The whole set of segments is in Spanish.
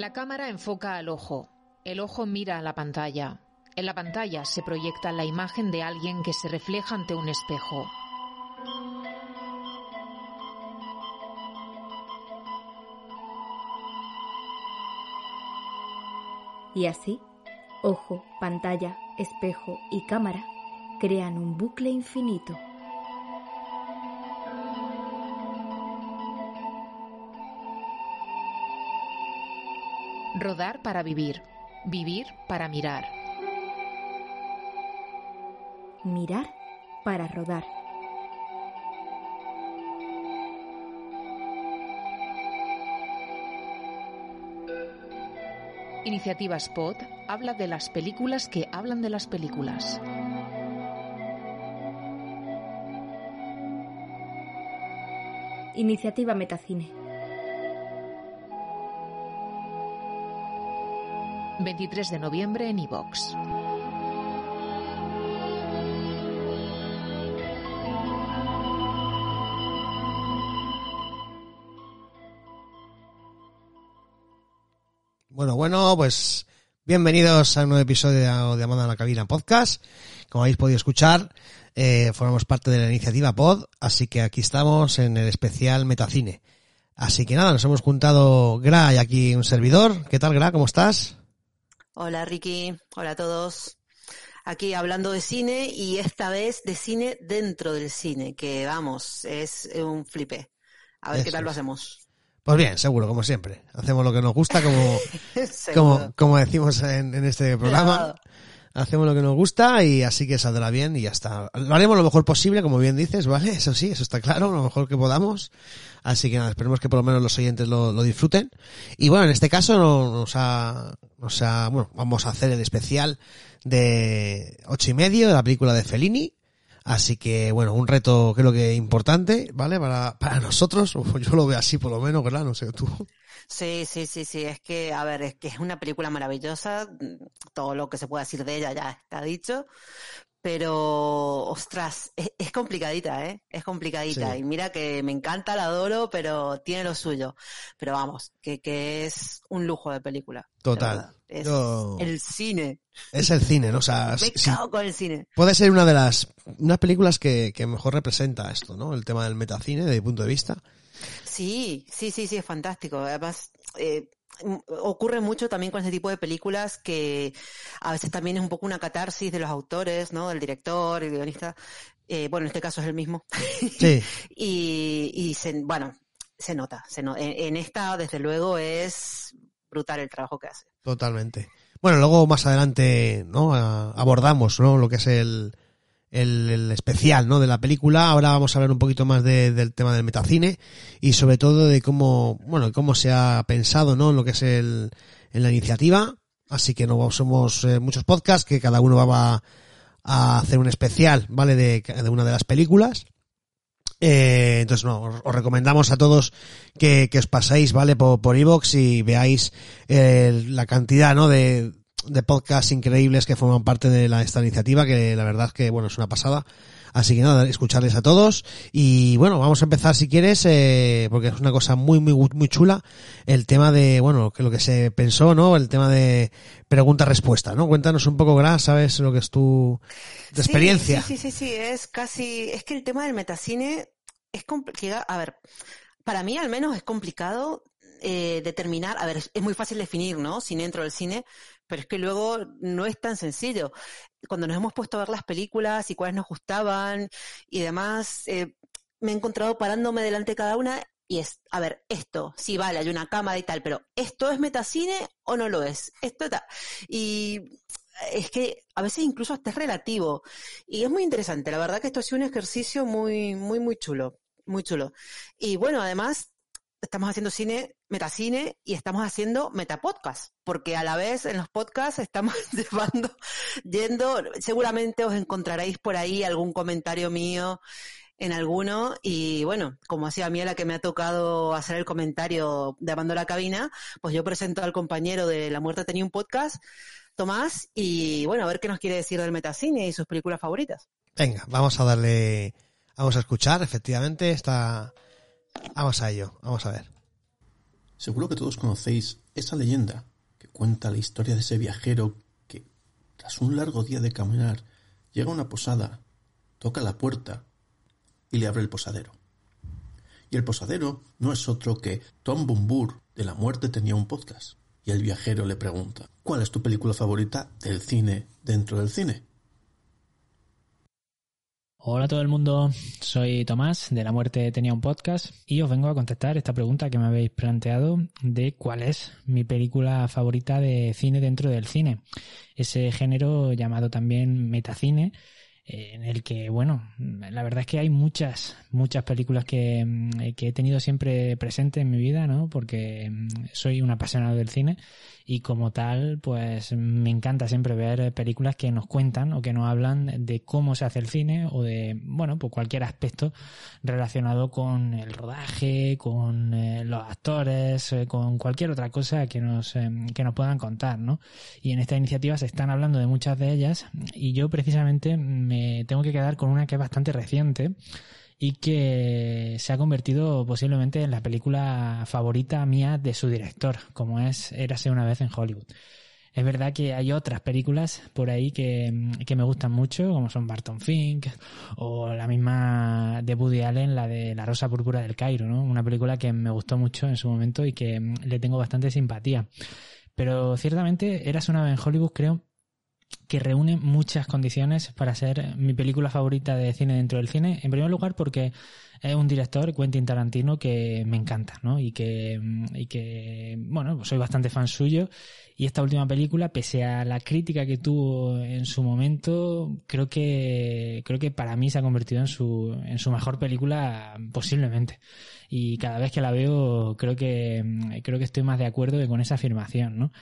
La cámara enfoca al ojo. El ojo mira a la pantalla. En la pantalla se proyecta la imagen de alguien que se refleja ante un espejo. Y así, ojo, pantalla, espejo y cámara crean un bucle infinito. Rodar para vivir. Vivir para mirar. Mirar para rodar. Iniciativa Spot habla de las películas que hablan de las películas. Iniciativa Metacine. 23 de noviembre en iVox. Bueno, bueno, pues bienvenidos a un nuevo episodio de Amanda a la Cabina Podcast. Como habéis podido escuchar, eh, formamos parte de la iniciativa Pod, así que aquí estamos en el especial Metacine. Así que nada, nos hemos juntado Gra y aquí un servidor. ¿Qué tal, Gra? ¿Cómo estás? Hola, Ricky. Hola a todos. Aquí hablando de cine y esta vez de cine dentro del cine, que vamos, es un flipe. A ver qué tal lo hacemos. Pues bien, seguro, como siempre. Hacemos lo que nos gusta, como, como, decimos en, en este programa. Hacemos lo que nos gusta y así que saldrá bien y ya está. Lo haremos lo mejor posible, como bien dices, ¿vale? Eso sí, eso está claro, lo mejor que podamos. Así que nada, esperemos que por lo menos los oyentes lo, disfruten. Y bueno, en este caso no- nos ha, nos ha, bueno, vamos a hacer el especial de ocho y medio de la película de Fellini. Así que bueno, un reto creo que importante, ¿vale? Para, para nosotros, yo lo veo así por lo menos, ¿verdad? No sé tú. Sí, sí, sí, sí. Es que, a ver, es que es una película maravillosa. Todo lo que se pueda decir de ella ya está dicho. Pero, ostras, es, es complicadita, ¿eh? Es complicadita. Sí. Y mira que me encanta, la adoro, pero tiene lo suyo. Pero vamos, que, que es un lujo de película. Total. Es Yo- el cine. Es el cine, ¿no? O sea, Me si- cago con el cine. puede ser una de las unas películas que, que mejor representa esto, ¿no? El tema del metacine desde mi punto de vista. Sí, sí, sí, sí, es fantástico. Además, eh, ocurre mucho también con este tipo de películas que a veces también es un poco una catarsis de los autores, ¿no? Del director, el guionista. Eh, bueno, en este caso es el mismo. Sí, y, y se, bueno, se nota. Se no- en, en esta, desde luego, es brutal el trabajo que hace. totalmente. Bueno, luego más adelante, ¿no? A- abordamos, ¿no? Lo que es el, el, el especial, ¿no? De la película. Ahora vamos a hablar un poquito más de- del tema del metacine y sobre todo de cómo, bueno, cómo se ha pensado, ¿no? En lo que es el, en la iniciativa. Así que no somos eh, muchos podcasts que cada uno va a hacer un especial, ¿vale? De, de una de las películas. Eh, entonces, no, os, os recomendamos a todos que, que os paséis, ¿vale? Por, por iVoox y veáis eh, la cantidad, ¿no? De, de podcasts increíbles que forman parte de la, esta iniciativa, que la verdad es que, bueno, es una pasada. Así que nada, escucharles a todos. Y bueno, vamos a empezar si quieres, eh, porque es una cosa muy, muy, muy chula. El tema de, bueno, que lo que se pensó, ¿no? El tema de pregunta-respuesta, ¿no? Cuéntanos un poco, Gra, ¿sabes lo que es tu de experiencia? Sí, sí, sí, sí, es casi, es que el tema del metacine es complicado, a ver, para mí al menos es complicado eh, determinar, a ver, es, muy fácil definir, ¿no? Cine dentro del cine, pero es que luego no es tan sencillo. Cuando nos hemos puesto a ver las películas y cuáles nos gustaban y demás, eh, me he encontrado parándome delante de cada una y es, a ver, esto, sí, vale, hay una cámara y tal, pero ¿esto es metacine o no lo es? Esto está. Y es que a veces incluso hasta es relativo. Y es muy interesante. La verdad que esto ha sido un ejercicio muy, muy, muy chulo. muy chulo. Y bueno, además, estamos haciendo cine, metacine y estamos haciendo metapodcast, porque a la vez en los podcasts estamos llevando, yendo, seguramente os encontraréis por ahí algún comentario mío en alguno y bueno, como hacía a mí la que me ha tocado hacer el comentario de Amando la Cabina, pues yo presento al compañero de La Muerte tenía un podcast, Tomás, y bueno, a ver qué nos quiere decir del metacine y sus películas favoritas. Venga, vamos a darle, vamos a escuchar, efectivamente, esta Vamos a ello, vamos a ver. Seguro que todos conocéis esa leyenda que cuenta la historia de ese viajero que, tras un largo día de caminar, llega a una posada, toca la puerta y le abre el posadero. Y el posadero no es otro que Tom Bumbur de La Muerte tenía un podcast. Y el viajero le pregunta, ¿cuál es tu película favorita del cine dentro del cine? Hola a todo el mundo, soy Tomás de La Muerte tenía un podcast y os vengo a contestar esta pregunta que me habéis planteado de cuál es mi película favorita de cine dentro del cine. Ese género llamado también metacine en el que, bueno, la verdad es que hay muchas, muchas películas que, mm, que, he tenido siempre presente en mi vida, ¿no? Porque mm, soy un apasionado del cine y como tal, pues me encanta siempre ver películas que nos cuentan o que nos hablan de cómo se hace el cine o de, bueno, pues cualquier aspecto relacionado con el rodaje, con eh, los actores, eh, con cualquier otra cosa que nos, eh, que nos puedan contar, ¿no? Y en esta iniciativa se están hablando de muchas de ellas y yo precisamente me tengo que quedar con una que es bastante reciente y que se ha convertido posiblemente en la película favorita mía de su director, como es Érase una vez en Hollywood. Es verdad que hay otras películas por ahí que, me gustan mucho, como son Barton Fink o la misma de Woody Allen, la de La Rosa Púrpura del Cairo, ¿no? Una película que me gustó mucho en su momento y que le tengo bastante simpatía. Pero ciertamente Eras una vez en Hollywood creo que reúne muchas condiciones para ser mi película favorita de cine dentro del cine. En primer lugar, porque es un director, Quentin Tarantino, que me encanta, ¿no? Y que, y que, bueno, soy bastante fan suyo. Y esta última película, pese a la crítica que tuvo en su momento, creo que, creo que para mí se ha convertido en su, en su mejor película posiblemente. Y cada vez que la veo, creo que, creo que estoy más de acuerdo con esa afirmación, ¿no?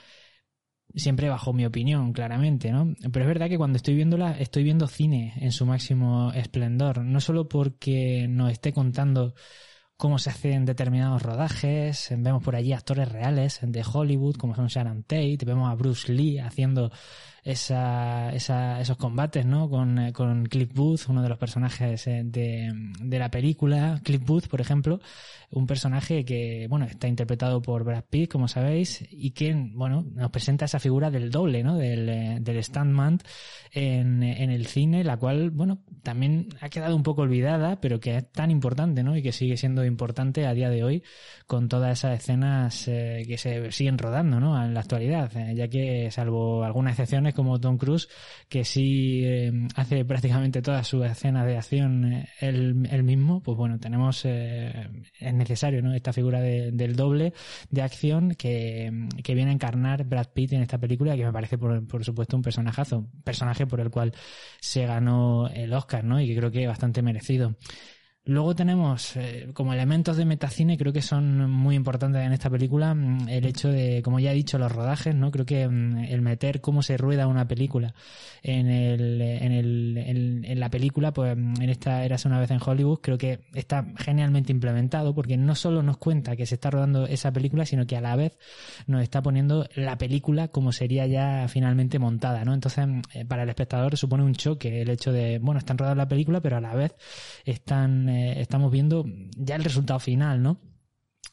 Siempre bajo mi opinión, claramente, ¿no? Pero es verdad que cuando estoy viéndola, estoy viendo cine en su máximo esplendor, no solo porque nos esté contando cómo se hacen determinados rodajes, vemos por allí actores reales de Hollywood, como son Sharon Tate, vemos a Bruce Lee haciendo esa, esa, esos combates, ¿no? Con, eh, con Cliff Booth, uno de los personajes eh, de, de la película. Cliff Booth, por ejemplo, un personaje que, bueno, está interpretado por Brad Pitt, como sabéis, y que, bueno, nos presenta esa figura del doble, ¿no? Del, eh, del standman en, en el cine, la cual, bueno, también ha quedado un poco olvidada, pero que es tan importante, ¿no? Y que sigue siendo importante a día de hoy con todas esas escenas que se siguen rodando, ¿no? En la actualidad, ya que, salvo algunas excepciones, como Tom Cruise, que sí eh, hace prácticamente todas sus escenas de acción eh, él, mismo, pues bueno, tenemos, eh, es necesario, ¿no? Esta figura del doble de acción que, viene a encarnar Brad Pitt en esta película, que me parece, por, por supuesto, un personajazo, personaje por el cual se ganó el Oscar, ¿no? Y que creo que bastante merecido. Luego tenemos eh, como elementos de metacine, creo que son muy importantes en esta película, mm, el hecho de, como ya he dicho, los rodajes, ¿no? Creo que mm, el meter cómo se rueda una película en el, en el, en, la película, pues mm, en esta Eras una vez en Hollywood, creo que está genialmente implementado porque no solo nos cuenta que se está rodando esa película, sino que a la vez nos está poniendo la película como sería ya finalmente montada, ¿no? Entonces, eh, para el espectador supone un choque el hecho de, bueno, están rodando la película, pero a la vez están eh, estamos viendo ya el resultado final, ¿no?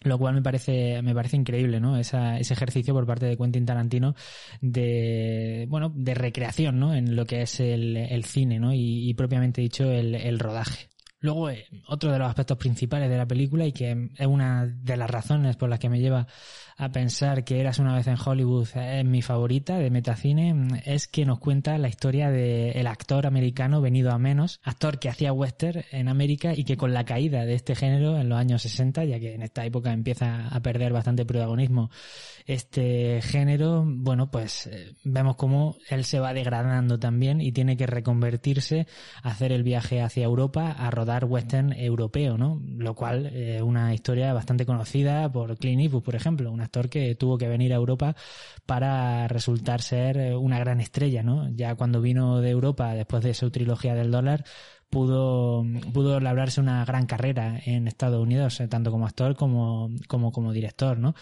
lo cual me parece me parece increíble no ese ejercicio por parte de Quentin Tarantino de bueno de recreación no en lo que es el, cine no y, propiamente dicho el rodaje. Luego, eh, otro de los aspectos principales de la película y que es una de las razones por las que me lleva a pensar que Eras una vez en Hollywood es mi favorita de Metacine, es que nos cuenta la historia del actor americano venido a menos, actor que hacía western en América y que con la caída de este género en los años 60, ya que en esta época empieza a perder bastante protagonismo este género, bueno, pues eh, vemos cómo él se va degradando también y tiene que reconvertirse, hacer el viaje hacia Europa, a rodar western europeo, ¿no? Lo cual es una historia bastante conocida por Clint Eastwood, por ejemplo, actor que tuvo que venir a Europa para resultar ser una gran estrella, ¿no? Ya cuando vino de Europa después de su trilogía del dólar, pudo, pudo labrarse una gran carrera en Estados Unidos, eh, tanto como actor como, como, como director, ¿no?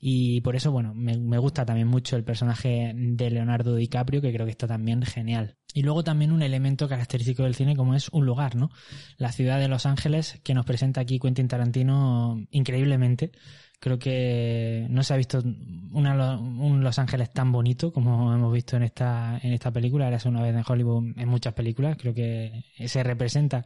Y por eso, bueno, me, me, gusta también mucho el personaje de Leonardo DiCaprio, que creo que está también genial. Y luego también un elemento característico del cine como es un lugar, ¿no? La ciudad de Los Ángeles, que nos presenta aquí Quentin Tarantino increíblemente Creo que no se ha visto una, un Los Ángeles tan bonito como hemos visto en esta, en esta película. Era una vez en Hollywood en muchas películas. Creo que se representa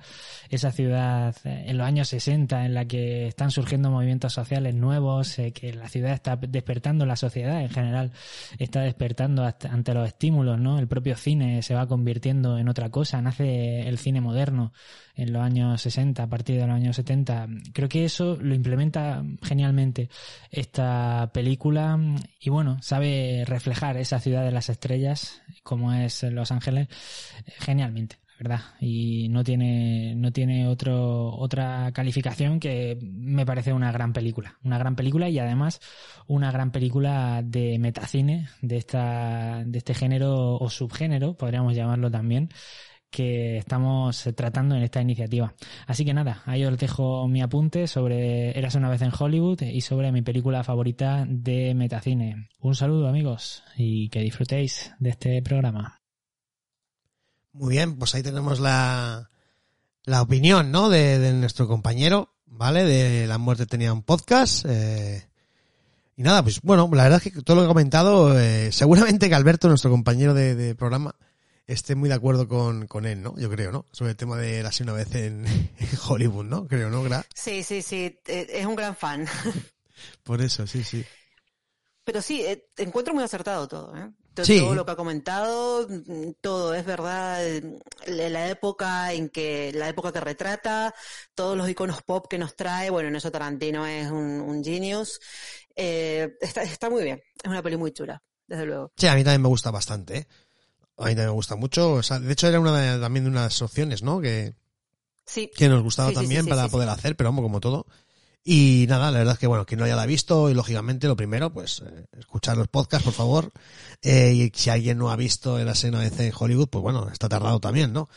esa ciudad en los años 60 en la que están surgiendo movimientos sociales nuevos, eh, que la ciudad está despertando, la sociedad en general está despertando ante los estímulos, ¿no? El propio cine se va convirtiendo en otra cosa. Nace el cine moderno en los años 60, a partir de los años 70. Creo que eso lo implementa genialmente esta película y bueno, sabe reflejar esa ciudad de las estrellas como es Los Ángeles genialmente verdad. Y no tiene no tiene otro otra calificación que me parece una gran película. Una gran película y además una gran película de metacine de esta de este género o subgénero podríamos llamarlo también que estamos tratando en esta iniciativa. Así que nada, ahí os dejo mi apunte sobre Eras una vez en Hollywood y sobre mi película favorita de Metacine. Un saludo amigos y que disfrutéis de este programa. Muy bien, pues ahí tenemos la, la opinión, ¿no? De, nuestro compañero, ¿vale? De La muerte tenía un podcast. Eh, y nada, pues bueno, la verdad es que todo lo que he comentado, eh, seguramente que Alberto, nuestro compañero de programa, esté muy de acuerdo con, con él, ¿no? Yo creo, ¿no? Sobre el tema de la una vez en, Hollywood, ¿no? Creo, ¿no? Gra sí, sí, sí, eh, es un gran fan. Por eso, sí, sí. Pero sí, eh, encuentro muy acertado todo, ¿eh? Todo, lo que ha comentado, mm, todo es verdad. La época en que, la época que retrata, todos los iconos pop que nos trae, bueno, en eso Tarantino es un, un genius. Eh, está, está muy bien, es una peli muy chula, desde luego. Sí, a mí también me gusta bastante, ¿eh? A mí también me gusta mucho. O sea, de hecho, era una de, también de unas opciones, ¿no? Que, sí. que nos gustaba también para poder hacer, pero vamos, como todo. Y nada, la verdad es que, bueno, quien no haya la visto, y lógicamente, lo primero, pues, eh, escuchar los podcasts, por favor. Eh, y si alguien no ha visto la escena de en Hollywood, pues bueno, está tardado también, ¿no?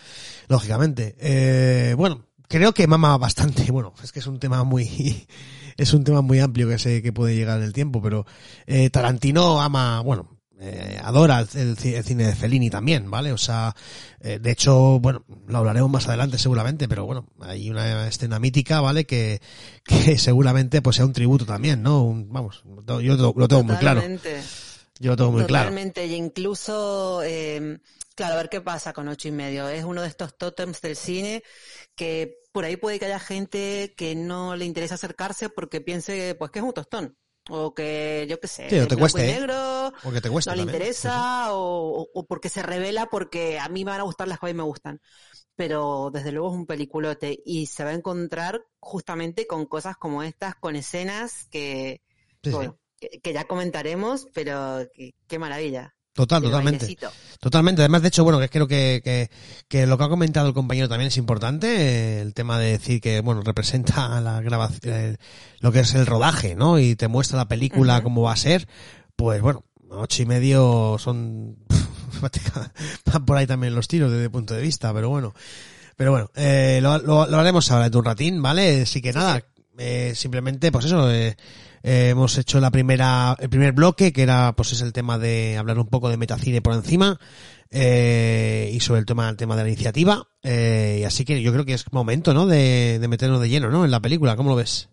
Lógicamente. Eh, bueno, creo que mama bastante. Bueno, es que es un tema muy, es un tema muy amplio que sé que puede llegar en el tiempo, pero, eh, Tarantino ama, bueno, eh, adora el, cine de Fellini también, ¿vale? O sea, eh, de hecho, bueno, lo hablaremos más adelante seguramente, pero bueno, hay una escena mítica, ¿vale? Que, que seguramente pues sea un tributo también, ¿no? vamos, yo lo, tengo muy claro. Yo lo tengo muy claro. Totalmente, y incluso, eh, claro, a ver qué pasa con ocho y medio. Es uno de estos tótems del cine que por ahí puede que haya gente que no le interesa acercarse porque piense, pues que es un tostón o que yo qué sé, te cueste, negro, o te cueste no le interesa, o, o, porque se revela porque a mí me van a gustar las que a mí me gustan. Pero desde luego es un peliculote y se va a encontrar justamente con cosas como estas, con escenas que, que, ya comentaremos, pero qué maravilla. Total, totalmente. Totalmente. Además, de hecho, bueno, que creo que, que, que, lo que ha comentado el compañero también es importante, el tema de decir que, bueno, representa la grabación, eh, lo que es el rodaje, ¿no? Y te muestra la película cómo va a ser. Pues bueno, ocho y medio son, van por ahí también los tiros desde el punto de vista, pero bueno. Pero bueno, eh, lo, lo, lo, haremos ahora de un ratín, ¿vale? Así que nada, eh, simplemente, pues eso, eh, eh, hemos hecho la primera, el primer bloque, que era, pues es el tema de hablar un poco de metacine por encima, eh, y sobre el tema, el tema de la iniciativa, eh, y así que yo creo que es momento, ¿no? De, de meternos de lleno, ¿no? En la película, ¿cómo lo ves?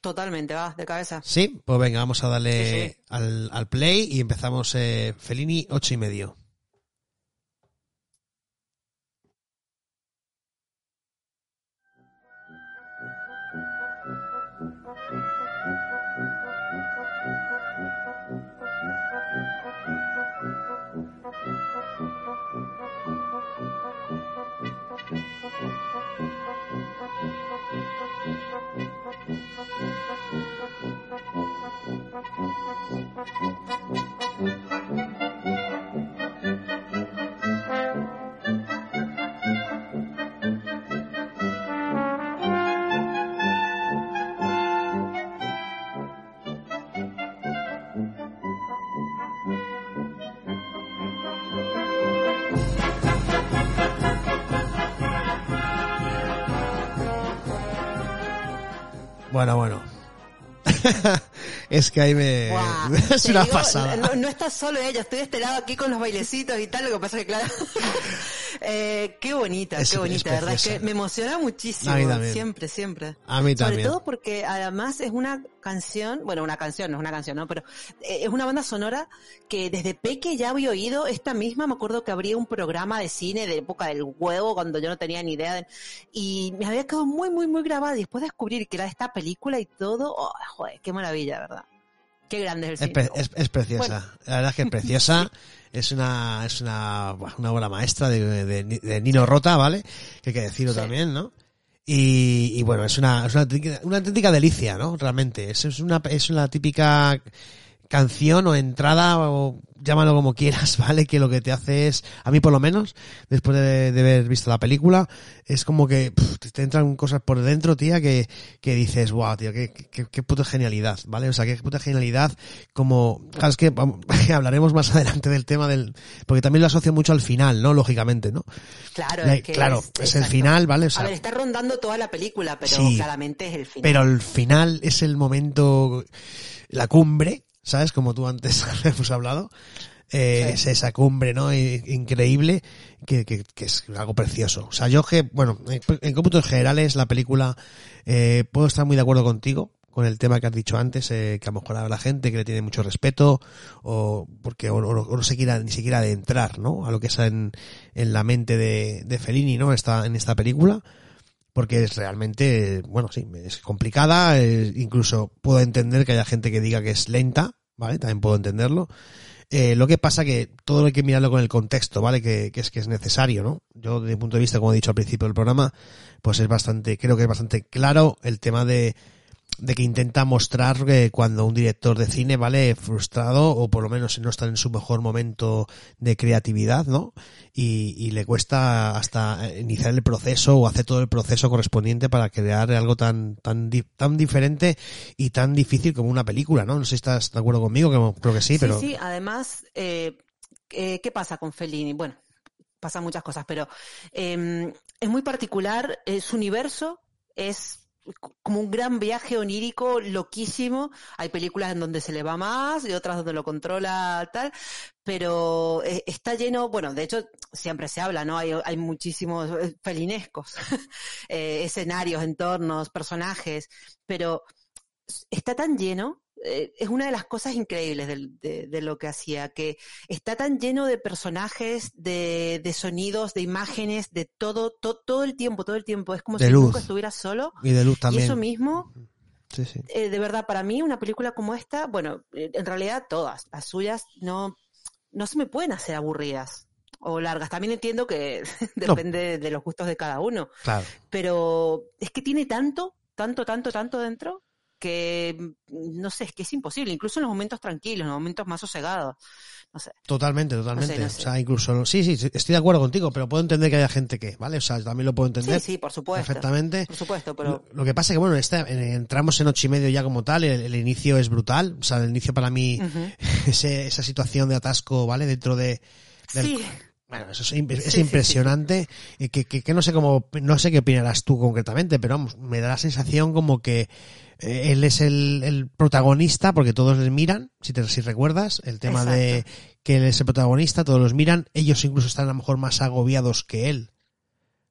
Totalmente, va, de cabeza. Sí, pues venga, vamos a darle Al, al play y empezamos eh, Felini ocho y medio. Bueno, bueno. es que ahí me... Es una digo, pasada. No, no estás solo ella, estoy de este lado aquí con los bailecitos y tal, lo que pasa es que claro. eh, qué bonita, Es- qué es bonita, verdad es que me emociona muchísimo. Siempre, siempre. A mí Sobre también. todo porque además es una canción, bueno, una canción, no es una canción, ¿no? Pero eh, es una banda sonora que desde peque ya había oído. Esta misma, me acuerdo que habría un programa de cine de época del huevo, cuando yo no tenía ni idea. de- y me había quedado muy, muy, muy grabada. Y después de descubrir que era esta película y todo, oh, joder, qué maravilla, ¿verdad? Qué grande es el Es, cine. es- es preciosa. La verdad es que es preciosa. Es una, es una, una obra maestra de, de- de Nino Rota, ¿vale? Que hay que decirlo Sí. también, ¿no? Y, y bueno, es una, es una, una auténtica delicia, ¿no? Realmente. Es, es una, es una típica canción o entrada o llámalo como quieras, ¿vale? Que lo que te hace es, a mí por lo menos, después de, de haber visto la película, es como que pf, te entran cosas por dentro, tía, que, que dices, wow, tío, qué, qué, qué puta genialidad, ¿vale? O sea, qué puta genialidad, como, claro, es que vamos, hablaremos más adelante del tema del, porque también lo asocio mucho al final, ¿no? Lógicamente, ¿no? Claro, La- es que claro, es, es el final, ¿vale? O sea, a ver, está rondando toda la película, pero Sí. claramente es el final. pero el final es el momento, la cumbre, ¿sabes? Como tú antes hemos hablado. Eh, Sí. Esa cumbre, ¿no? Increíble, que, que, que es algo precioso. O sea, yo que, bueno, en, en cómputos generales, la película, eh, puedo estar muy de acuerdo contigo con el tema que has dicho antes, eh, que a lo mejor habrá gente que le tiene mucho respeto, o porque o, o no- o no se quiera ni siquiera adentrar, ¿no? A lo que es en, en la mente de, de Fellini, ¿no? Esta, en esta película porque es realmente, bueno, sí, es complicada, incluso puedo entender que haya gente que diga que es lenta, ¿vale? También puedo entenderlo. Eh, lo que pasa que todo hay que mirarlo con el contexto, ¿vale? Que, que es que es necesario, ¿no? Yo, desde mi punto de vista, como he dicho al principio del programa, pues es bastante, creo que es bastante claro el tema de, de que intenta mostrar que cuando un director de cine, ¿vale? Frustrado, o por lo menos no está en su mejor momento de creatividad, ¿no? Y, y le cuesta hasta iniciar el proceso o hacer todo el proceso correspondiente para crear algo tan, tan, tan diferente y tan difícil como una película, ¿no? No sé si estás de acuerdo conmigo, que creo que sí, pero. Sí, además, eh, eh, ¿qué pasa con Fellini? Bueno, pasan muchas cosas, pero eh, es muy particular, eh, su universo es como un gran viaje onírico loquísimo. Hay películas en donde se le va más y otras donde lo controla tal, pero eh, está lleno, bueno, de hecho siempre se habla, ¿no? Hay, hay muchísimos eh, felinescos, eh, escenarios, entornos, personajes, pero está tan lleno, eh, es una de las cosas increíbles de, de lo que hacía, que está tan lleno de personajes, de, de sonidos, de imágenes, de todo, to- todo el tiempo, todo el tiempo. Es como si luz. nunca estuviera solo. Y de luz Y también. eso mismo, Sí, sí. eh, de verdad, para mí una película como esta, bueno, eh, en realidad todas, las suyas no, no se me pueden hacer aburridas o largas. También entiendo que depende de los gustos de cada uno Claro. pero es que tiene tanto, tanto, tanto, tanto dentro que mm, no sé, es que es imposible, incluso en los momentos tranquilos, en los momentos más sosegados. No sé. Totalmente, totalmente. No sé, no sé. O sea, incluso, sí, sí, estoy de acuerdo contigo, pero puedo entender que haya gente que, ¿vale? O sea, también lo puedo entender Sí, sí, por supuesto. perfectamente. Por supuesto, Lo, pero lo que pasa es que, bueno, eh, entramos en ocho y medio ya como tal, el, el inicio es brutal, o sea, el inicio para mí, ese- esa situación de atasco, ¿vale? Dentro de, del- sí, bueno, eso es, Sí, impresionante, y que, que, que no sé cómo, no sé qué opinarás tú concretamente, pero vamos, me da la sensación como que eh, él es el, el protagonista, porque todos les miran, si te si recuerdas, el tema de que él es el protagonista, todos los miran, ellos incluso están a lo mejor más agobiados que él.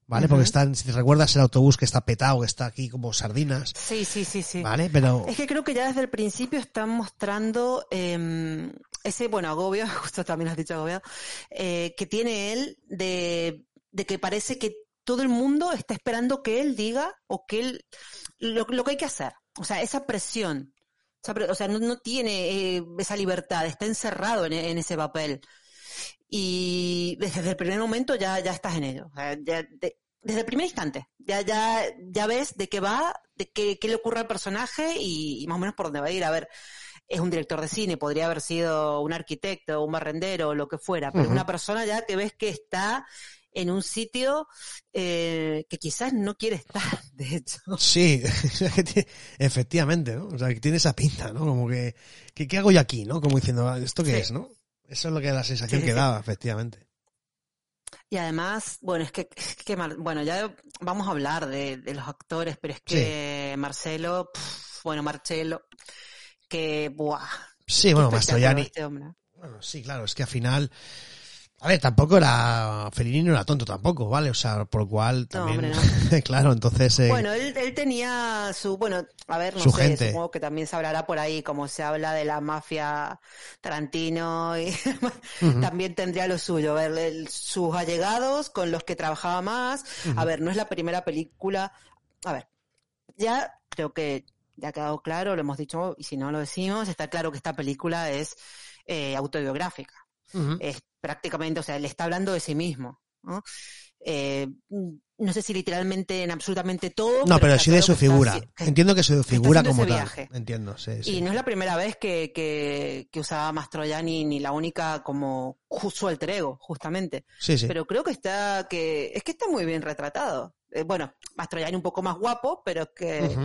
¿Vale? Porque están, si te recuerdas, el autobús que está petado, que está aquí como sardinas. sí, sí, sí, sí. ¿Vale? Pero. Es que creo que ya desde el principio están mostrando eh, ese, bueno, agobio, justo también has dicho agobio, eh, que tiene él de, de que parece que todo el mundo está esperando que él diga o que él, lo, lo que hay que hacer. O sea, esa presión. O sea, no, no tiene eh, esa libertad, está encerrado en, en ese papel. Y desde el primer momento ya, ya estás en ello. O sea, ya de- desde el primer instante. Ya, ya, ya ves de qué va, de qué, qué le ocurre al personaje y, y más o menos por dónde va a ir. A ver, es un director de cine, podría haber sido un arquitecto, un barrendero, lo que fuera, pero una persona ya que ves que está en un sitio eh, que quizás no quiere estar, de hecho. Sí, efectivamente, ¿no? O sea, que tiene esa pinta, ¿no? Como que, que ¿qué hago yo aquí, no? Como diciendo, "Ah, ¿esto qué Sí. es, no? Eso es lo que la sensación Sí, que daba, efectivamente. Y además, bueno, es que, es que bueno, ya vamos a hablar de, de los actores, pero es que Marcelo, pf, bueno, Marcelo, que, buah. Sí, bueno, Mastroianni. este. Bueno, sí, claro, es que al final. A ver, tampoco era. Fellini no era tonto tampoco, ¿vale? O sea, por lo cual también. hombre, claro, entonces. eh, Bueno, él, él tenía su, bueno, a ver, no Su sé, gente. supongo que también se hablará por ahí, como se habla de la mafia Tarantino, y también tendría lo suyo, a ver, el- sus allegados con los que trabajaba más, a ver, no es la primera película, a ver, ya creo que ya ha quedado claro, lo hemos dicho, y si no lo decimos, está claro que esta película es eh, autobiográfica es prácticamente, o sea, le está hablando de sí mismo, ¿no? Eh, no sé si literalmente en absolutamente todo. No, pero sí de su está figura. que- Entiendo que su figura como tal. viaje. Entiendo, sí, sí. Y no es la primera vez que, que, que usaba Mastroianni ni la única como su alter ego, justamente. Sí, sí. Pero creo que está, que, es que está muy bien retratado. Eh, bueno, Mastroianni un poco más guapo, pero es que,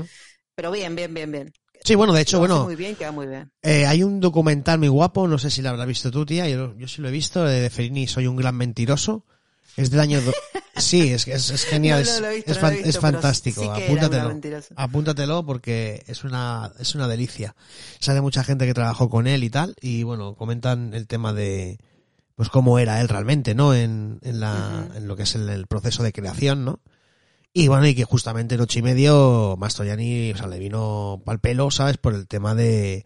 pero bien, bien, bien, bien. Sí, bueno, de hecho, hace bueno, muy bien, queda muy bien. eh, hay un documental muy guapo, no sé si lo habrás visto tú, tía, yo, yo sí lo he visto, de Fellini, Soy un gran mentiroso. Es del año... do- Sí, es, es, es genial, No, no es, visto, no visto, fantástico, sí apúntatelo. Apúntatelo porque es una, es una delicia. Sale mucha gente que trabajó con él y tal, y bueno, comentan el tema de, pues cómo era él realmente, ¿no? En, en la, en lo que es el, el proceso de creación, ¿no? Y bueno, y que justamente en ocho y medio Mastroianni, o sea, le vino pal pelo, ¿sabes? Por el tema de,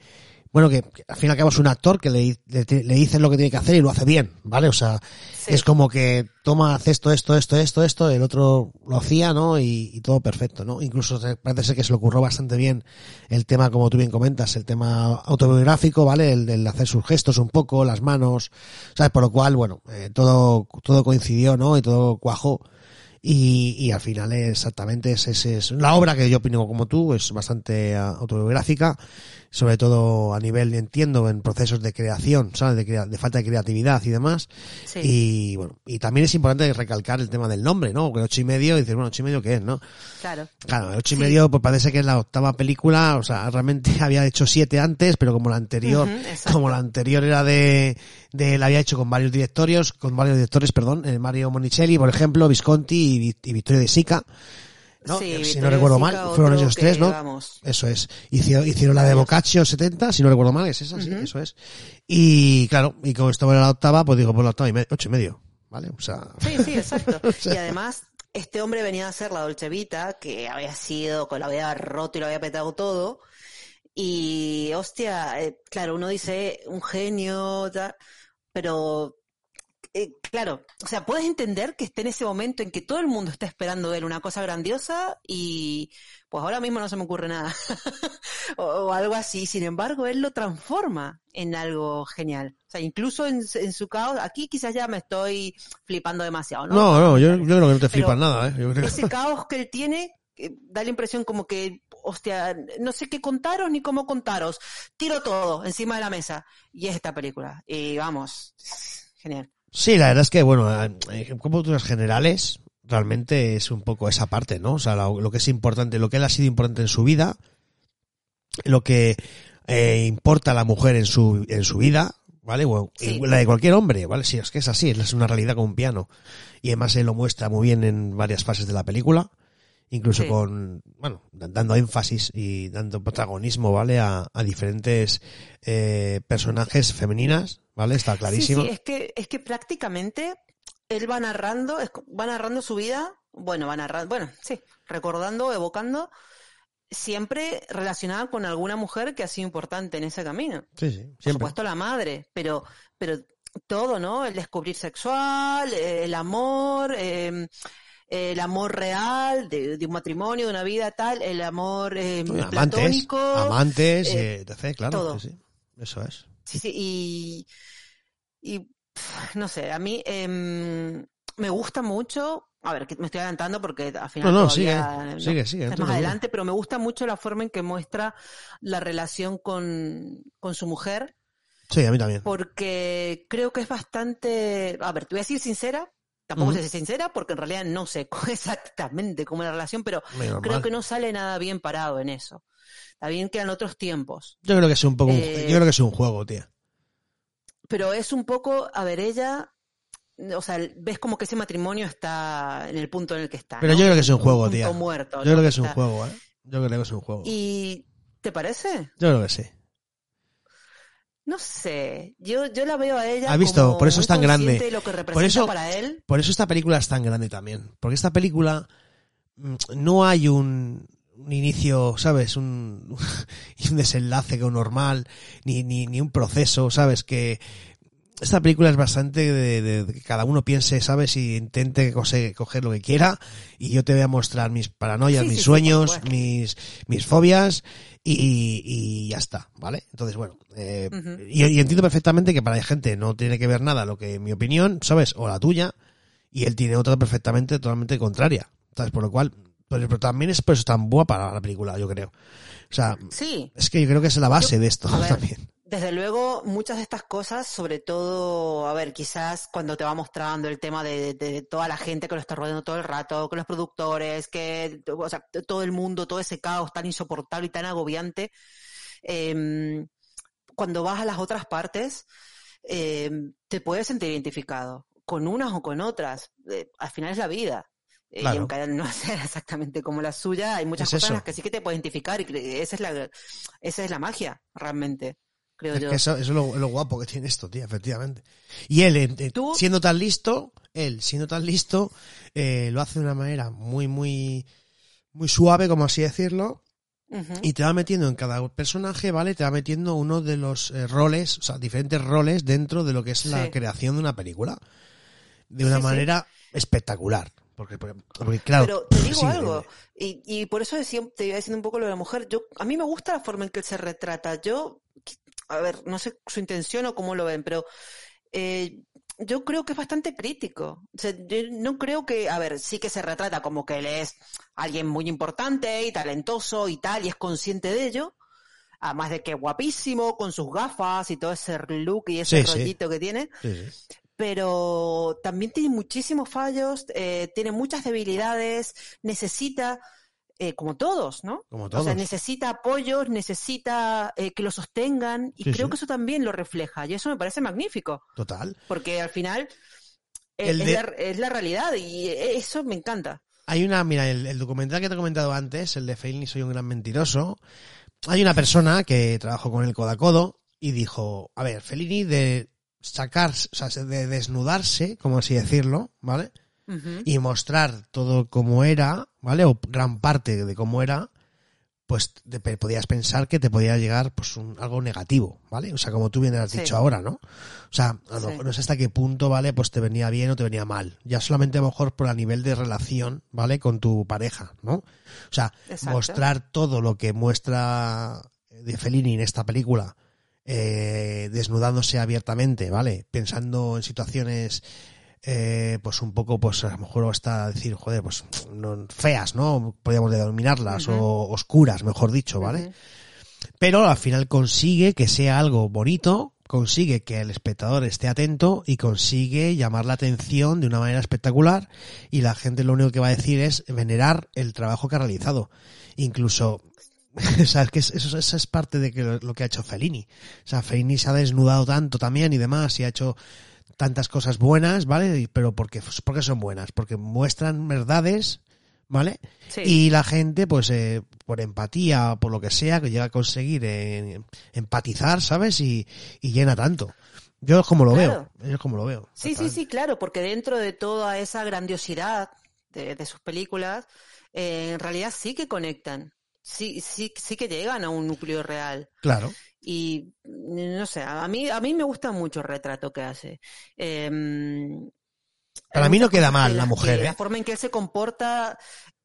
bueno, que, que al fin y al cabo es un actor que le, le, le dicen lo que tiene que hacer y lo hace bien, ¿vale? O sea, Sí. es como que toma, hace esto, esto, esto, esto, esto, el otro lo hacía, ¿no? Y, y todo perfecto, ¿no? Incluso parece ser que se le ocurrió bastante bien el tema, como tú bien comentas, el tema autobiográfico, ¿vale? El, el hacer sus gestos un poco, las manos, ¿sabes? Por lo cual, bueno, eh, todo, todo coincidió, ¿no? Y todo cuajó. Y, y al final exactamente es, es, es la obra que yo opino como tú, es bastante ah, autobiográfica, sobre todo a nivel, entiendo, en procesos de creación, ¿sabes? De, crea- de falta de creatividad y demás. Sí. Y bueno, y también es importante recalcar el tema del nombre, ¿no? Porque el ocho y medio, dices, bueno, ocho y medio, ¿qué es, no? Claro. Claro, el ocho y Sí. medio, pues parece que es la octava película, o sea, realmente había hecho siete antes, pero como la anterior, como la anterior era de, de, la había hecho con varios directorios, con varios directores, perdón, eh, Mario Monicelli, por ejemplo, Visconti y, y Vittorio De Sica, ¿no? Sí, Eh, si no recuerdo mal, fueron ellos tres, ¿no? vamos, Eso es. Hicieron, hicieron la de. Boccaccio 70, si no recuerdo mal, es esa, sí, eso es. Y claro, y como esto era la octava, pues digo, pues la octava y me- ocho y medio, ¿vale? O sea, Sí, sí, exacto. Y además, este hombre venía a hacer la Dolce Vita, que había sido, que lo había roto y lo había petado todo. Y, hostia, eh, claro, uno dice un genio, tal, pero, eh, claro, o sea, puedes entender que esté en ese momento en que todo el mundo está esperando de él una cosa grandiosa y, pues ahora mismo no se me ocurre nada. o, o algo así. Sin embargo, él lo transforma en algo genial. O sea, incluso en, en su caos, aquí quizás ya me estoy flipando demasiado, ¿no? no, no, yo, yo creo que no te flipas nada, ¿eh? Yo creo que- Ese caos que él tiene eh, da la impresión como que, hostia, no sé qué contaros ni cómo contaros. Tiro todo encima de la mesa. Y es esta película. Y vamos, genial. Sí, la verdad es que, bueno, eh, en culturas generales, realmente es un poco esa parte, ¿no? O sea, lo, lo que es importante, lo que él ha sido importante en su vida, lo que eh, importa a la mujer en su, en su vida, ¿vale? O, Sí. la de cualquier hombre, ¿vale? Sí, es que es así, es una realidad como un piano. Y además él lo muestra muy bien en varias fases de la película, incluso Sí. con, bueno, da- dando énfasis y dando protagonismo, ¿vale? A, a diferentes eh, personajes femeninas, ¿vale? Está clarísimo. Sí, sí, es que, es que prácticamente él va narrando, es- va narrando su vida, bueno, va narrando, bueno, sí, recordando, evocando, siempre relacionada con alguna mujer que ha sido importante en ese camino. Sí, sí, Por siempre. supuesto la madre, pero, pero todo, ¿no? El descubrir sexual, eh, el amor, eh, el amor real de, de un matrimonio, de una vida tal, el amor eh, amantes, platónico. amantes, eh, eh, etc., claro, todo. sí. Eso es. Sí, sí, y, no sé, a mí em, me gusta mucho, a ver, que me estoy adelantando porque al final No, no, todavía, sigue, sigue, sigue, no es te más adelante, pero me gusta mucho la forma en que muestra la relación con, con su mujer, Sí, a mí también. porque creo que es bastante, a ver, te voy a decir sincera, tampoco Ujú. sé si sincera, porque en realidad no sé exactamente cómo es la relación, pero creo que no sale nada bien parado en eso. Está bien que en otros tiempos. Yo creo que es un poco, un- Eh, yo creo que es un juego, tía. pero es un poco, a ver, ella, o sea, ves como que ese matrimonio está en el punto en el que está. Pero ¿no? yo creo que es un Un juego, punto tía. muerto. Yo ¿no? creo que es un Está- juego, ¿eh? Yo creo que es un juego. ¿Y te parece? Yo creo que sí. No sé, yo, yo la veo a ella. ¿Has visto? como Por eso muy es tan grande. consciente de lo que representa eso- para él. Por eso esta película es tan grande también. Porque esta película mm, no hay un, un inicio, ¿sabes? Un, un desenlace normal, ni, ni, ni un proceso, ¿sabes? Que esta película es bastante de, de- de que cada uno piense, ¿sabes? Y intente cose- coger lo que quiera y yo te voy a mostrar mis paranoias, Sí, mis sí, sueños, mis, mis fobias y, y ya está, ¿vale? Entonces, bueno, eh, y, y entiendo perfectamente que para la gente no tiene que ver nada lo que mi opinión, ¿sabes? O la tuya, y él tiene otra perfectamente totalmente contraria, ¿sabes? Por lo cual, pero, pero también es por eso tan guapa la película, yo creo. O sea, es que yo creo que es la base Yo- de esto también. Desde luego, muchas de estas cosas, sobre todo, a ver, quizás cuando te va mostrando el tema de, de toda la gente que lo está rodeando todo el rato, que los productores, que, o sea, todo el mundo, todo ese caos tan insoportable y tan agobiante, em, cuando vas a las otras partes, em, te puedes sentir identificado, con unas o con otras. Eh, al final es la vida. Eh, Claro. Y aunque no sea exactamente como la suya, hay muchas Es cosas en las que sí que te puedes identificar y esa es la, esa es la magia, realmente, creo Es yo. que eso, eso es lo, lo guapo que tiene esto, tía, efectivamente. Y él, eh, Tú- siendo tan listo, él, siendo tan listo, eh, lo hace de una manera muy, muy, muy suave, como así decirlo, y te va metiendo en cada personaje, ¿vale? Te va metiendo uno de los eh, roles, o sea, diferentes roles dentro de lo que es la creación de una película. De una Sí, sí. manera espectacular. Porque, porque, porque, claro. Pero te digo sí, algo, eh, y, y por eso decía, te iba diciendo un poco lo de la mujer. Yo, a mí me gusta la forma en que él se retrata. Yo, a ver, no sé su intención o cómo lo ven, pero eh, yo creo que es bastante crítico. O sea, yo no creo que, a ver, sí que se retrata como que él es alguien muy importante y talentoso y tal, y es consciente de ello. Además de que guapísimo, con sus gafas y todo ese look y ese Sí, sí. rollito que tiene sí. pero también tiene muchísimos fallos, eh, tiene muchas debilidades, necesita, eh, como todos, ¿no? Como O todos. sea, necesita apoyos, necesita eh, que lo sostengan y Sí, creo sí. que eso también lo refleja y eso me parece magnífico, Total. porque al final eh, El es, de- la, es la realidad y eso me encanta. Hay una, mira, el, el documental que te he comentado antes, el de Feilni Soy un gran mentiroso. Hay una persona que trabajó con él codo a codo y dijo, a ver, Fellini de sacar, o sea, de desnudarse, como así decirlo, ¿vale? Y mostrar todo como era, ¿vale? O gran parte de cómo era, pues te podías pensar que te podía llegar pues un, algo negativo, ¿vale? O sea, como tú bien has Sí. dicho ahora, ¿no? O sea, a lo Sí. no sé hasta qué punto, ¿vale? Pues te venía bien o te venía mal. Ya solamente a lo mejor por el nivel de relación, ¿vale? Con tu pareja, ¿no? O sea, Exacto. mostrar todo lo que muestra de Fellini en esta película, eh, desnudándose abiertamente, ¿vale? Pensando en situaciones, eh, pues un poco, pues a lo mejor hasta decir, joder, pues no, feas, ¿no? Podríamos denominarlas, o oscuras, mejor dicho, ¿vale? Pero al final consigue que sea algo bonito, consigue que el espectador esté atento y consigue llamar la atención de una manera espectacular y la gente lo único que va a decir es venerar el trabajo que ha realizado. Incluso, o sea, es que eso, eso es parte de lo que ha hecho Fellini. O sea, Fellini se ha desnudado tanto también y demás y ha hecho tantas cosas buenas, ¿vale? Pero porque, porque son buenas, porque muestran verdades, ¿vale? Sí. Y la gente, pues, eh, por empatía o por lo que sea, que llega a conseguir eh, empatizar, ¿sabes? Y, y llena tanto. Yo es como lo Claro. veo. Es como lo veo. Sí, sí, sí, claro, porque dentro de toda esa grandiosidad de, de sus películas, eh, en realidad sí que conectan, sí, sí, sí que llegan a un núcleo real. Claro. Y no sé, a mí, a mí me gusta mucho el retrato que hace. Em, Para mí no queda mal la mujer, que- ¿eh? La forma en que él se comporta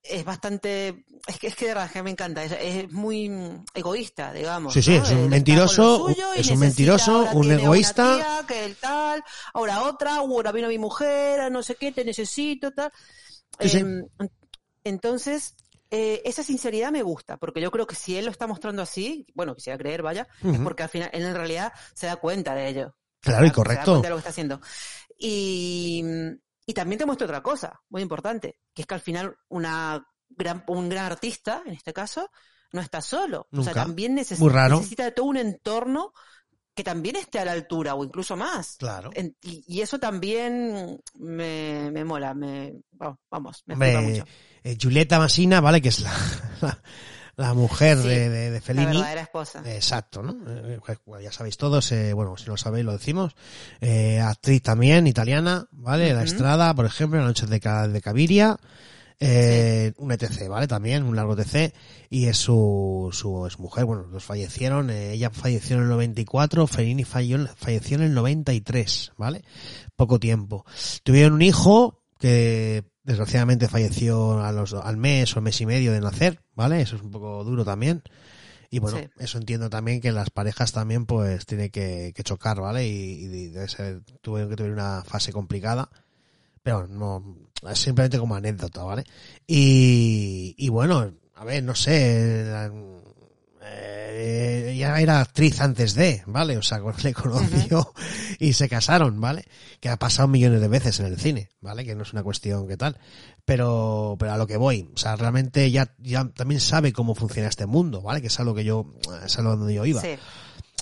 es bastante, es que es que de verdad que me encanta, es, es muy egoísta, digamos. Sí, sí, ¿no? es un mentiroso, es un mentiroso, un una egoísta. tía, que el tal, ahora otra, ahora vino mi mujer, no sé qué, te necesito, tal. Sí, sí. Em, entonces, eh, esa sinceridad me gusta, porque yo creo que si él lo está mostrando así, bueno, quisiera creer, vaya, es porque al final él en realidad se da cuenta de ello. Claro, y Se da correcto. cuenta de lo que está haciendo. Y, y también te muestra otra cosa, muy importante, que es que al final una gran, un gran artista, en este caso, no está solo. O sea, también neces- Muy raro. necesita de todo un entorno que también esté a la altura o incluso más. Claro. En- y, y eso también me, me mola, me, vamos, vamos, me Hombre, mucho. eh, Julieta Masina, ¿vale? Que es la, la, la mujer Sí, de, de, de La verdadera esposa. Exacto, ¿no? Eh, bueno, ya sabéis todos, eh, bueno, si no lo sabéis lo decimos. Eh, actriz también, italiana, ¿vale? La. Estrada, por ejemplo, La noche de, de Caviria. Eh, un ETC, ¿vale? También, un largo ETC. Y es su, su es mujer, bueno, los fallecieron. eh, ella falleció en el 94, Fellini falleció, falleció en el 93, ¿vale? Poco tiempo. Tuvieron un hijo que desgraciadamente falleció a los, al mes o mes y medio de nacer, ¿vale? Eso es un poco duro también. Y bueno, Sí. eso entiendo también que las parejas también pues tiene que, que chocar, ¿vale? Y, y debe ser, tuvieron que tener una fase complicada. Pero no, es simplemente como anécdota, ¿vale? Y, y bueno, a ver, no sé, la- eh, ya era actriz antes de, ¿vale? O sea, le conoció y se casaron, ¿vale? Que ha pasado millones de veces en el cine, ¿vale? Que no es una cuestión que tal. Pero, pero a lo que voy, o sea, realmente ya, ya también sabe cómo funciona este mundo, ¿vale? Que es a lo que yo, es a lo donde yo iba. Sí.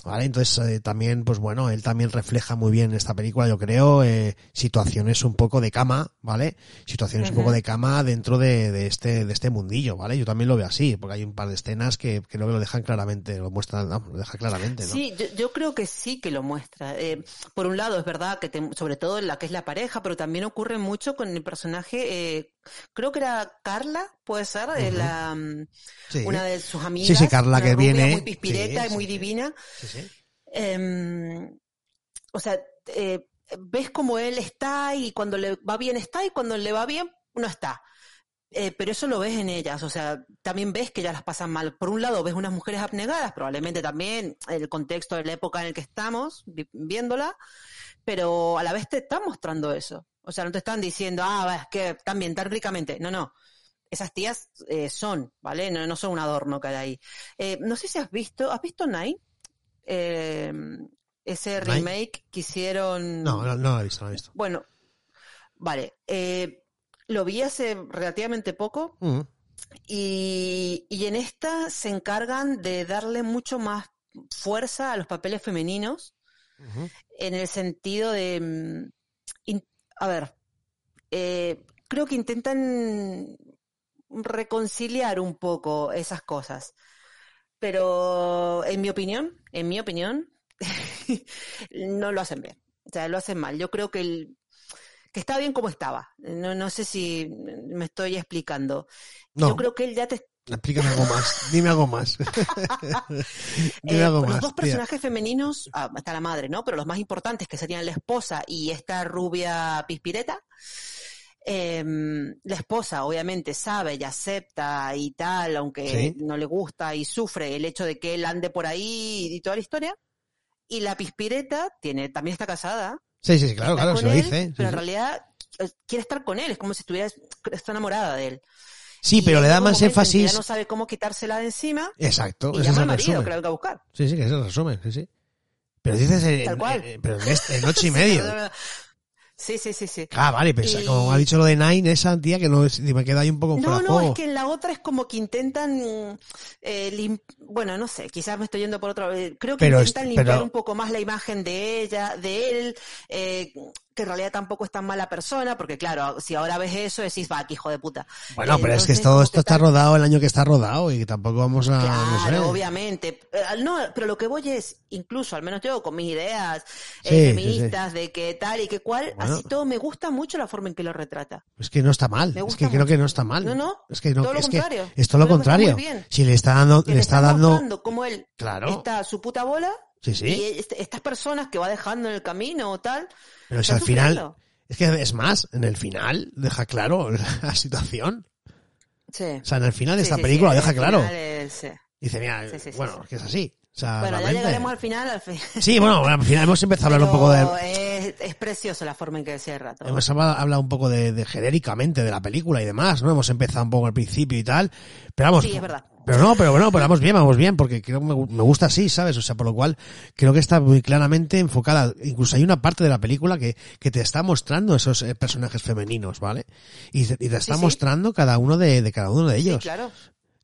¿Vale? Entonces eh, también, pues bueno, él también refleja muy bien en esta película, yo creo, eh, situaciones un poco de cama, ¿vale? Situaciones un poco de cama dentro de, de este de este mundillo, ¿vale? Yo también lo veo así, porque hay un par de escenas que creo que lo dejan claramente, lo muestran, vamos, lo deja claramente, ¿no? Sí, yo, yo creo que sí que lo muestra. Eh, por un lado, es verdad que te- sobre todo en la que es la pareja, pero también ocurre mucho con el personaje, eh, creo que era Carla, puede ser, la, mm, Sí. una de sus amigas. Sí, sí, Carla que viene. Muy pispireta Sí, y muy divina. Em, o sea, eh, ves como él está y cuando le va bien está y cuando le va bien no está. Eh, pero eso lo ves en ellas, o sea, también ves que ellas las pasan mal. Por un lado, ves unas mujeres abnegadas, probablemente también el contexto de la época en el que estamos vi- viéndola, pero a la vez te están mostrando eso. O sea, no te están diciendo, ah, es que también tan ricamente. No, no. Esas tías eh, son, ¿vale? No, no son un adorno que hay ahí. Eh, no sé si has visto, ¿has visto Nine? Eh, ese Nine. remake que hicieron. No, no, no lo he visto, no lo he visto. Bueno, vale. eh, lo vi hace relativamente poco Mm, y, y en esta se encargan de darle mucho más fuerza a los papeles femeninos en el sentido de, mm, a ver, eh, creo que intentan reconciliar un poco esas cosas, pero en mi opinión, en mi opinión, no lo hacen bien, o sea, lo hacen mal. Yo creo que el, que está bien como estaba. No, no sé si me estoy explicando. No, Yo creo que él ya te explícame algo más, dime algo más. dime Eh, algo los más. dos tía. personajes femeninos, ah, está la madre, ¿no? Pero los más importantes, que serían la esposa y esta rubia pispireta, em, la esposa obviamente sabe y acepta y tal, aunque Sí. no le gusta y sufre el hecho de que él ande por ahí y toda la historia. Y la pispireta tiene, también está casada, Sí, sí, claro, claro, se lo él, dice. sí, pero en realidad eh, quiere estar con él, es como si estuviera, está enamorada de él. Sí, pero le da más énfasis. Ya no sabe cómo quitársela de encima Exacto, y ese es llama el marido resumen. que la venga a buscar. Sí, sí, que es el resumen, sí, sí. Pero dices en, Tal cual. en- pero en, este- en ocho y medio. Sí, sí, sí, sí. Ah, vale, Y- como ha dicho lo de Nine, esa tía que no me queda ahí un poco No, no, juego. es que en la otra es como que intentan, eh, lim- bueno, no sé, quizás me estoy yendo por otro, eh, creo que Pero es- intentan limpiar pero- un poco más la imagen de ella, de él, eh, que en realidad tampoco es tan mala persona, porque claro, si ahora ves eso decís, va, qué hijo de puta. Bueno, pero es que todo como esto que está tal- rodado el año que está rodado y que tampoco vamos a, no sé. Obviamente. Eh, No, pero lo que voy es, incluso, al menos yo con mis ideas eh, Sí, sí, feministas de que tal y que cual, Bueno. así todo me gusta mucho la forma en que lo retrata. Es que no está mal. Es que creo que no está mal. No, no, Es que no, todo lo es que es todo lo que contrario. Si le está dando, Que le está dando, cómo él claro. está a su puta bola Sí, y sí. est- estas personas que va dejando en el camino o tal. Pero si al final, es que es más, en el final deja claro la situación. Sí. O sea, en el final de Sí, esta sí, película sí, deja claro. es. Dice, mira, bueno, sí. que es así. O sea, Bueno, ya llegaremos al final. Al fin. Sí, bueno, al final hemos empezado a hablar un poco de, Es, es precioso la forma en que cierra todo. Hemos hablado hablado un poco de, de genéricamente de la película y demás, ¿no? Hemos empezado un poco al principio y tal. Pero vamos. Sí, es verdad. Pero no, pero bueno, pero vamos bien, vamos bien, porque creo que me, me gusta así, ¿sabes? O sea, por lo cual creo que está muy claramente enfocada. Incluso hay una parte de la película que, que te está mostrando esos eh, personajes femeninos, ¿vale? Y, te- y te está sí. mostrando cada uno de, de cada uno de Sí, ellos. claro.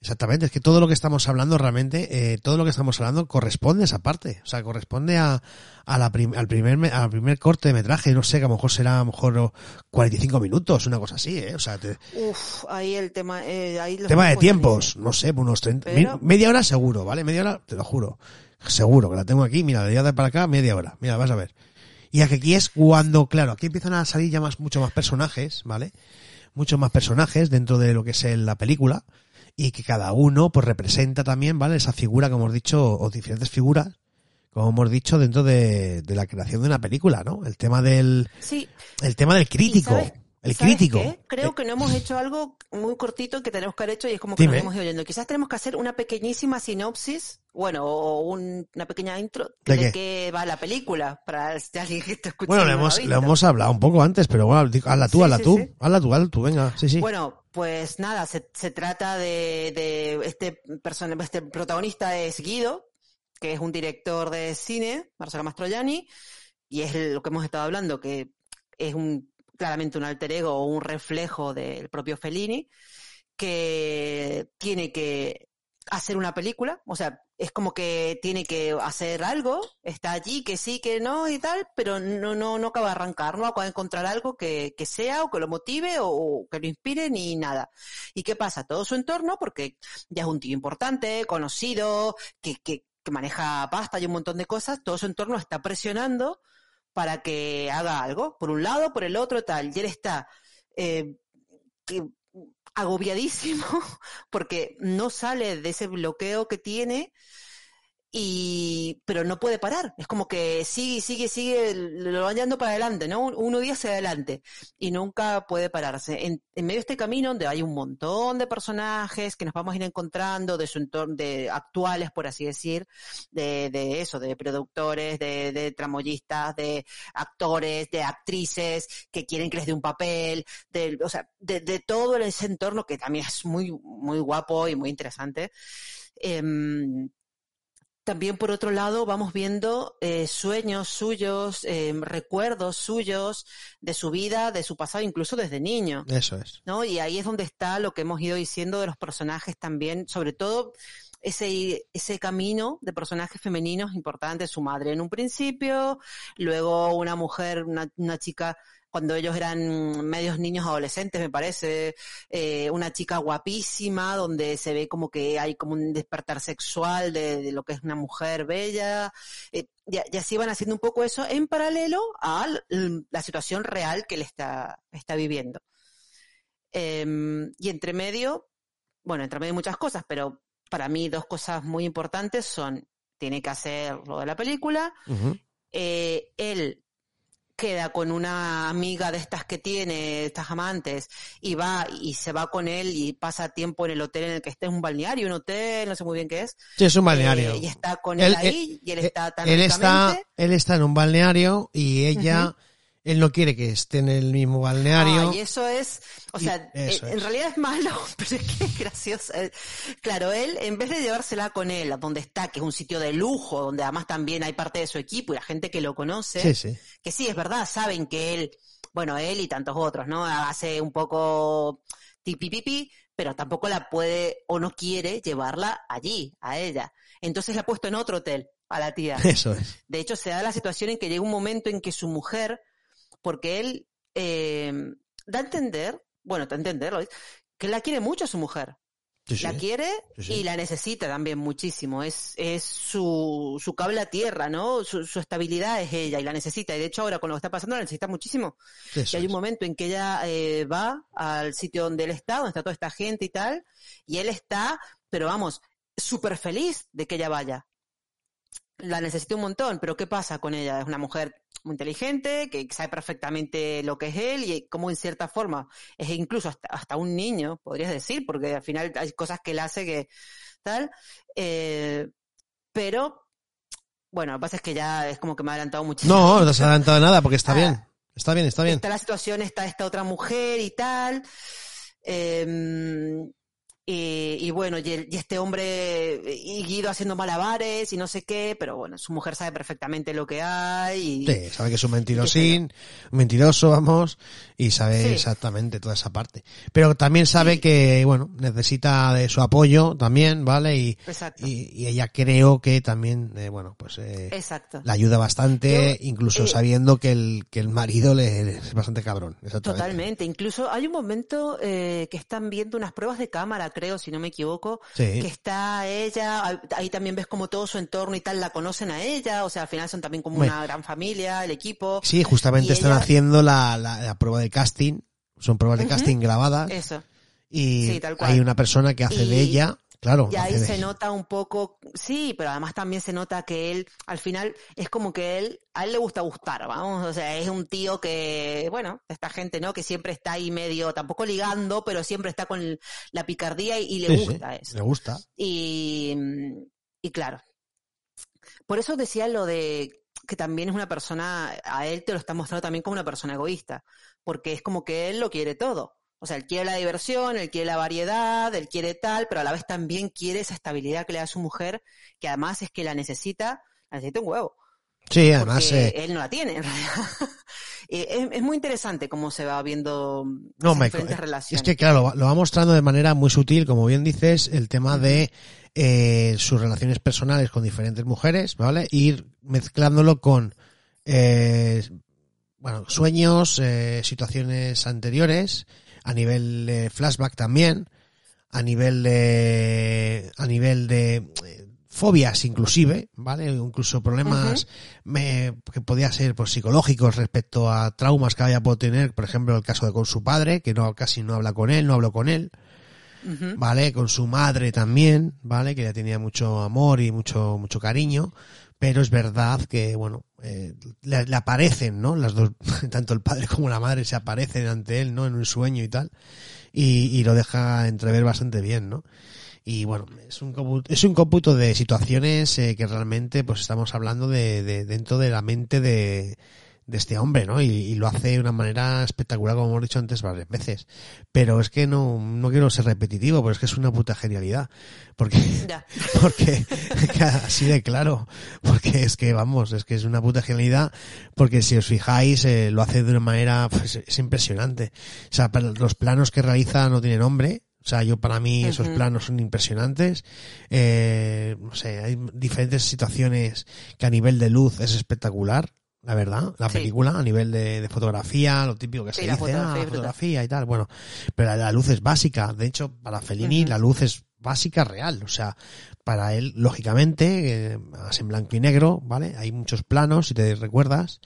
Exactamente, es que todo lo que estamos hablando realmente, eh, todo lo que estamos hablando corresponde a esa parte, o sea, corresponde a, a la prim- al primer me- al primer corte de metraje, no sé, que a lo mejor será a lo mejor 45 minutos, una cosa así, ¿eh? O sea, te- Uf, ahí el tema, eh, ahí tema de tiempos no sé, unos 30, Pero- mi- media hora seguro, ¿vale? Media hora, te lo juro, seguro que la tengo aquí, mira, de para acá, media hora, mira, vas a ver. Y aquí es cuando, claro, aquí empiezan a salir ya más, mucho más personajes, ¿vale? Muchos más personajes dentro de lo que es la película y que cada uno pues representa también, ¿vale? Esa figura, como hemos dicho, o diferentes figuras, como hemos dicho, dentro de, de la creación de una película, ¿no? El tema del, Sí, el tema del crítico, sabes- el ¿sabes crítico. qué? Creo Eh, que no hemos hecho algo muy cortito que tenemos que haber hecho y es como que Dime. nos hemos ido oyendo. Quizás tenemos que hacer una pequeñísima sinopsis, bueno, o un- una pequeña intro ¿De de, qué? va la película, para si alguien que está escuchando. Bueno, lo hemos, lo hablado un poco antes, pero bueno, hazla tú, Sí, hazla sí, tú, sí. hazla tú, hazla tú, venga, sí, sí. Bueno, pues nada, se, se trata de, de este persona, este protagonista es Guido, que es un director de cine, Marcelo Mastroianni, y es lo que hemos estado hablando, que es un claramente un alter ego o un reflejo del propio Fellini, que tiene que hacer una película, o sea, es como que tiene que hacer algo, está allí, que sí, que no y tal, pero no, no, no acaba de arrancar, no acaba de encontrar algo que, que sea o que lo motive o, que lo inspire ni nada. ¿Y qué pasa? Todo su entorno, porque ya es un tío importante, conocido, que, que, que maneja pasta y un montón de cosas, todo su entorno está presionando para que haga algo, por un lado, por el otro, tal, y él está eh, agobiadísimo porque no sale de ese bloqueo que tiene y pero no puede parar. Es como que sigue sigue sigue lo van llevando para adelante no uno día hacia adelante y nunca puede pararse. En, medio de este camino donde hay un montón de personajes que nos vamos a ir encontrando de su entorno de actuales por así decir de, de eso de productores de, de tramoyistas de actores de actrices que quieren que les dé un papel de, o sea de, de todo ese entorno que también es muy muy guapo y muy interesante. Em, también por otro lado vamos viendo eh, sueños suyos, eh, recuerdos suyos de su vida, de su pasado, incluso desde niño, Eso es. ¿no? Y ahí es donde está lo que hemos ido diciendo de los personajes también, sobre todo ese, ese camino de personajes femeninos importantes, su madre en un principio, luego una mujer, una, una chica cuando ellos eran medios niños adolescentes, me parece, eh, una chica guapísima, donde se ve como que hay como un despertar sexual de, de lo que es una mujer bella, eh, y, y, así van haciendo un poco eso en paralelo a la situación real que él está, está viviendo. Eh, y entre medio, bueno, entre medio muchas cosas, pero para mí dos cosas muy importantes son, tiene que hacer lo de la película, Uh -huh. eh, él queda con una amiga de estas que tiene, estas amantes, y va y se va con él y pasa tiempo en el hotel en el que está, es un balneario, un hotel, no sé muy bien qué es. Sí, es un balneario. Eh, y está con él, él ahí, él, y él está tan él está, él está en un balneario y ella, uh -huh. Él no quiere que esté en el mismo balneario. Ah, y eso es, o sea, eso en realidad es malo, pero es que es gracioso. Claro, él, en vez de llevársela con él, a donde está, que es un sitio de lujo, donde además también hay parte de su equipo y la gente que lo conoce, sí, sí. que sí, es verdad, saben que él, bueno, él y tantos otros, ¿no? Hace un poco tipipipi, pero tampoco la puede o no quiere llevarla allí, a ella. Entonces la ha puesto en otro hotel, a la tía. Eso es. De hecho, se da la situación en que llega un momento en que su mujer, porque él eh, da a entender, bueno, da a entenderlo, que la quiere mucho a su mujer. Sí, sí. La quiere sí, y la necesita también muchísimo. Es, es su, su cable a tierra, ¿no? Su, su, estabilidad es ella y la necesita. Y de hecho ahora con lo que está pasando la necesita muchísimo. Y hay un momento en que ella eh, va al sitio donde él está, donde está toda esta gente y tal, y él está, pero vamos, súper feliz de que ella vaya. La necesita un montón, pero ¿qué pasa con ella? Es una mujer muy inteligente, que sabe perfectamente lo que es él y como en cierta forma es incluso hasta, hasta un niño, podrías decir, porque al final hay cosas que él hace que tal, eh, pero bueno, lo que pasa es que ya es como que me ha adelantado muchísimo. No, no te has adelantado nada porque está ah, bien, está bien, está bien. Está la situación, está esta otra mujer y tal. Eh, Y, y bueno, y, el- y este hombre, y Guido haciendo malabares y no sé qué, pero bueno, su mujer sabe perfectamente lo que hay. Y, Sí, sabe que es un mentirosín, un mentiroso, vamos, y sabe Sí. exactamente toda esa parte. Pero también sabe Sí. que, bueno, necesita de su apoyo también, ¿vale? Y, y, ella creo que también, eh, bueno, pues eh, Exacto. la ayuda bastante, Yo, incluso eh, sabiendo que el, que el marido le, es bastante cabrón. Totalmente. Incluso hay un momento eh, que están viendo unas pruebas de cámara, creo, si no me equivoco, Sí. que está ella, ahí- también ves como todo su entorno y tal la conocen a ella, o sea, al final son también como Bueno. una gran familia, el equipo. Sí, justamente están ella- haciendo la, la, la prueba de casting, son pruebas de Ujú. casting grabadas, Eso. y sí, tal cual. hay una persona que hace de Y- ella, claro, Y ahí se nota un poco, sí, pero además también se nota que él, al final, es como que él, a él le gusta gustar, vamos, o sea, es un tío que, bueno, esta gente, ¿no? Que siempre está ahí medio, tampoco ligando, pero siempre está con la picardía y, y le Sí, sí, gusta eso. le gusta. Y, y claro, por eso decía lo de que también es una persona, a él te lo está mostrando también como una persona egoísta, porque es como que él lo quiere todo. O sea, él quiere la diversión, él quiere la variedad, él quiere tal, pero a la vez también quiere esa estabilidad que le da su mujer, que además es que la necesita, la necesita un huevo. Sí, además, eh, él no la tiene, en realidad. Eh, es, es muy interesante cómo se va viendo No, esas Michael, diferentes es relaciones. que claro, lo va- mostrando de manera muy sutil, como bien dices, el tema de eh, sus relaciones personales con diferentes mujeres, ¿vale? Ir mezclándolo con, eh, bueno, sueños, eh, situaciones anteriores, a nivel de flashback también, a nivel de, a nivel de eh, fobias inclusive, ¿vale? Incluso problemas me- que podía ser pues, psicológicos respecto a traumas que haya podido tener, por ejemplo, el caso de con su padre, que no casi no habla con él, no habló con él. ¿vale? Con su madre también, ¿vale? Que ya tenía mucho amor y mucho, mucho cariño, pero es verdad que, bueno, eh, le, aparecen, ¿no? Las dos, tanto el padre como la madre se aparecen ante él, ¿no? En un sueño y tal, y, y lo deja entrever bastante bien, ¿no? Y bueno, es un cómputo, es un cómputo de situaciones eh, que realmente pues estamos hablando de, de dentro de la mente de, de este hombre, ¿no? Y, y lo hace de una manera espectacular, como hemos dicho antes varias veces. Pero es que no, no quiero ser repetitivo, pero es que es una puta genialidad. Porque, Ya. porque, así de claro, porque es que vamos, es que es una puta genialidad, porque si os fijáis, eh, lo hace de una manera, pues es impresionante. O sea, los planos que realiza no tienen nombre, o sea, yo para mí esos planos son impresionantes. Eh, no sé, hay diferentes situaciones que a nivel de luz es espectacular, la verdad, la Sí. película, a nivel de, de fotografía, lo típico que Sí, se la dice, fotografía ah, la fotografía y tal, bueno, pero la, la luz es básica. De hecho, para Fellini la luz es básica real, o sea, para él, lógicamente, eh, en blanco y negro, ¿vale? Hay muchos planos, si te recuerdas,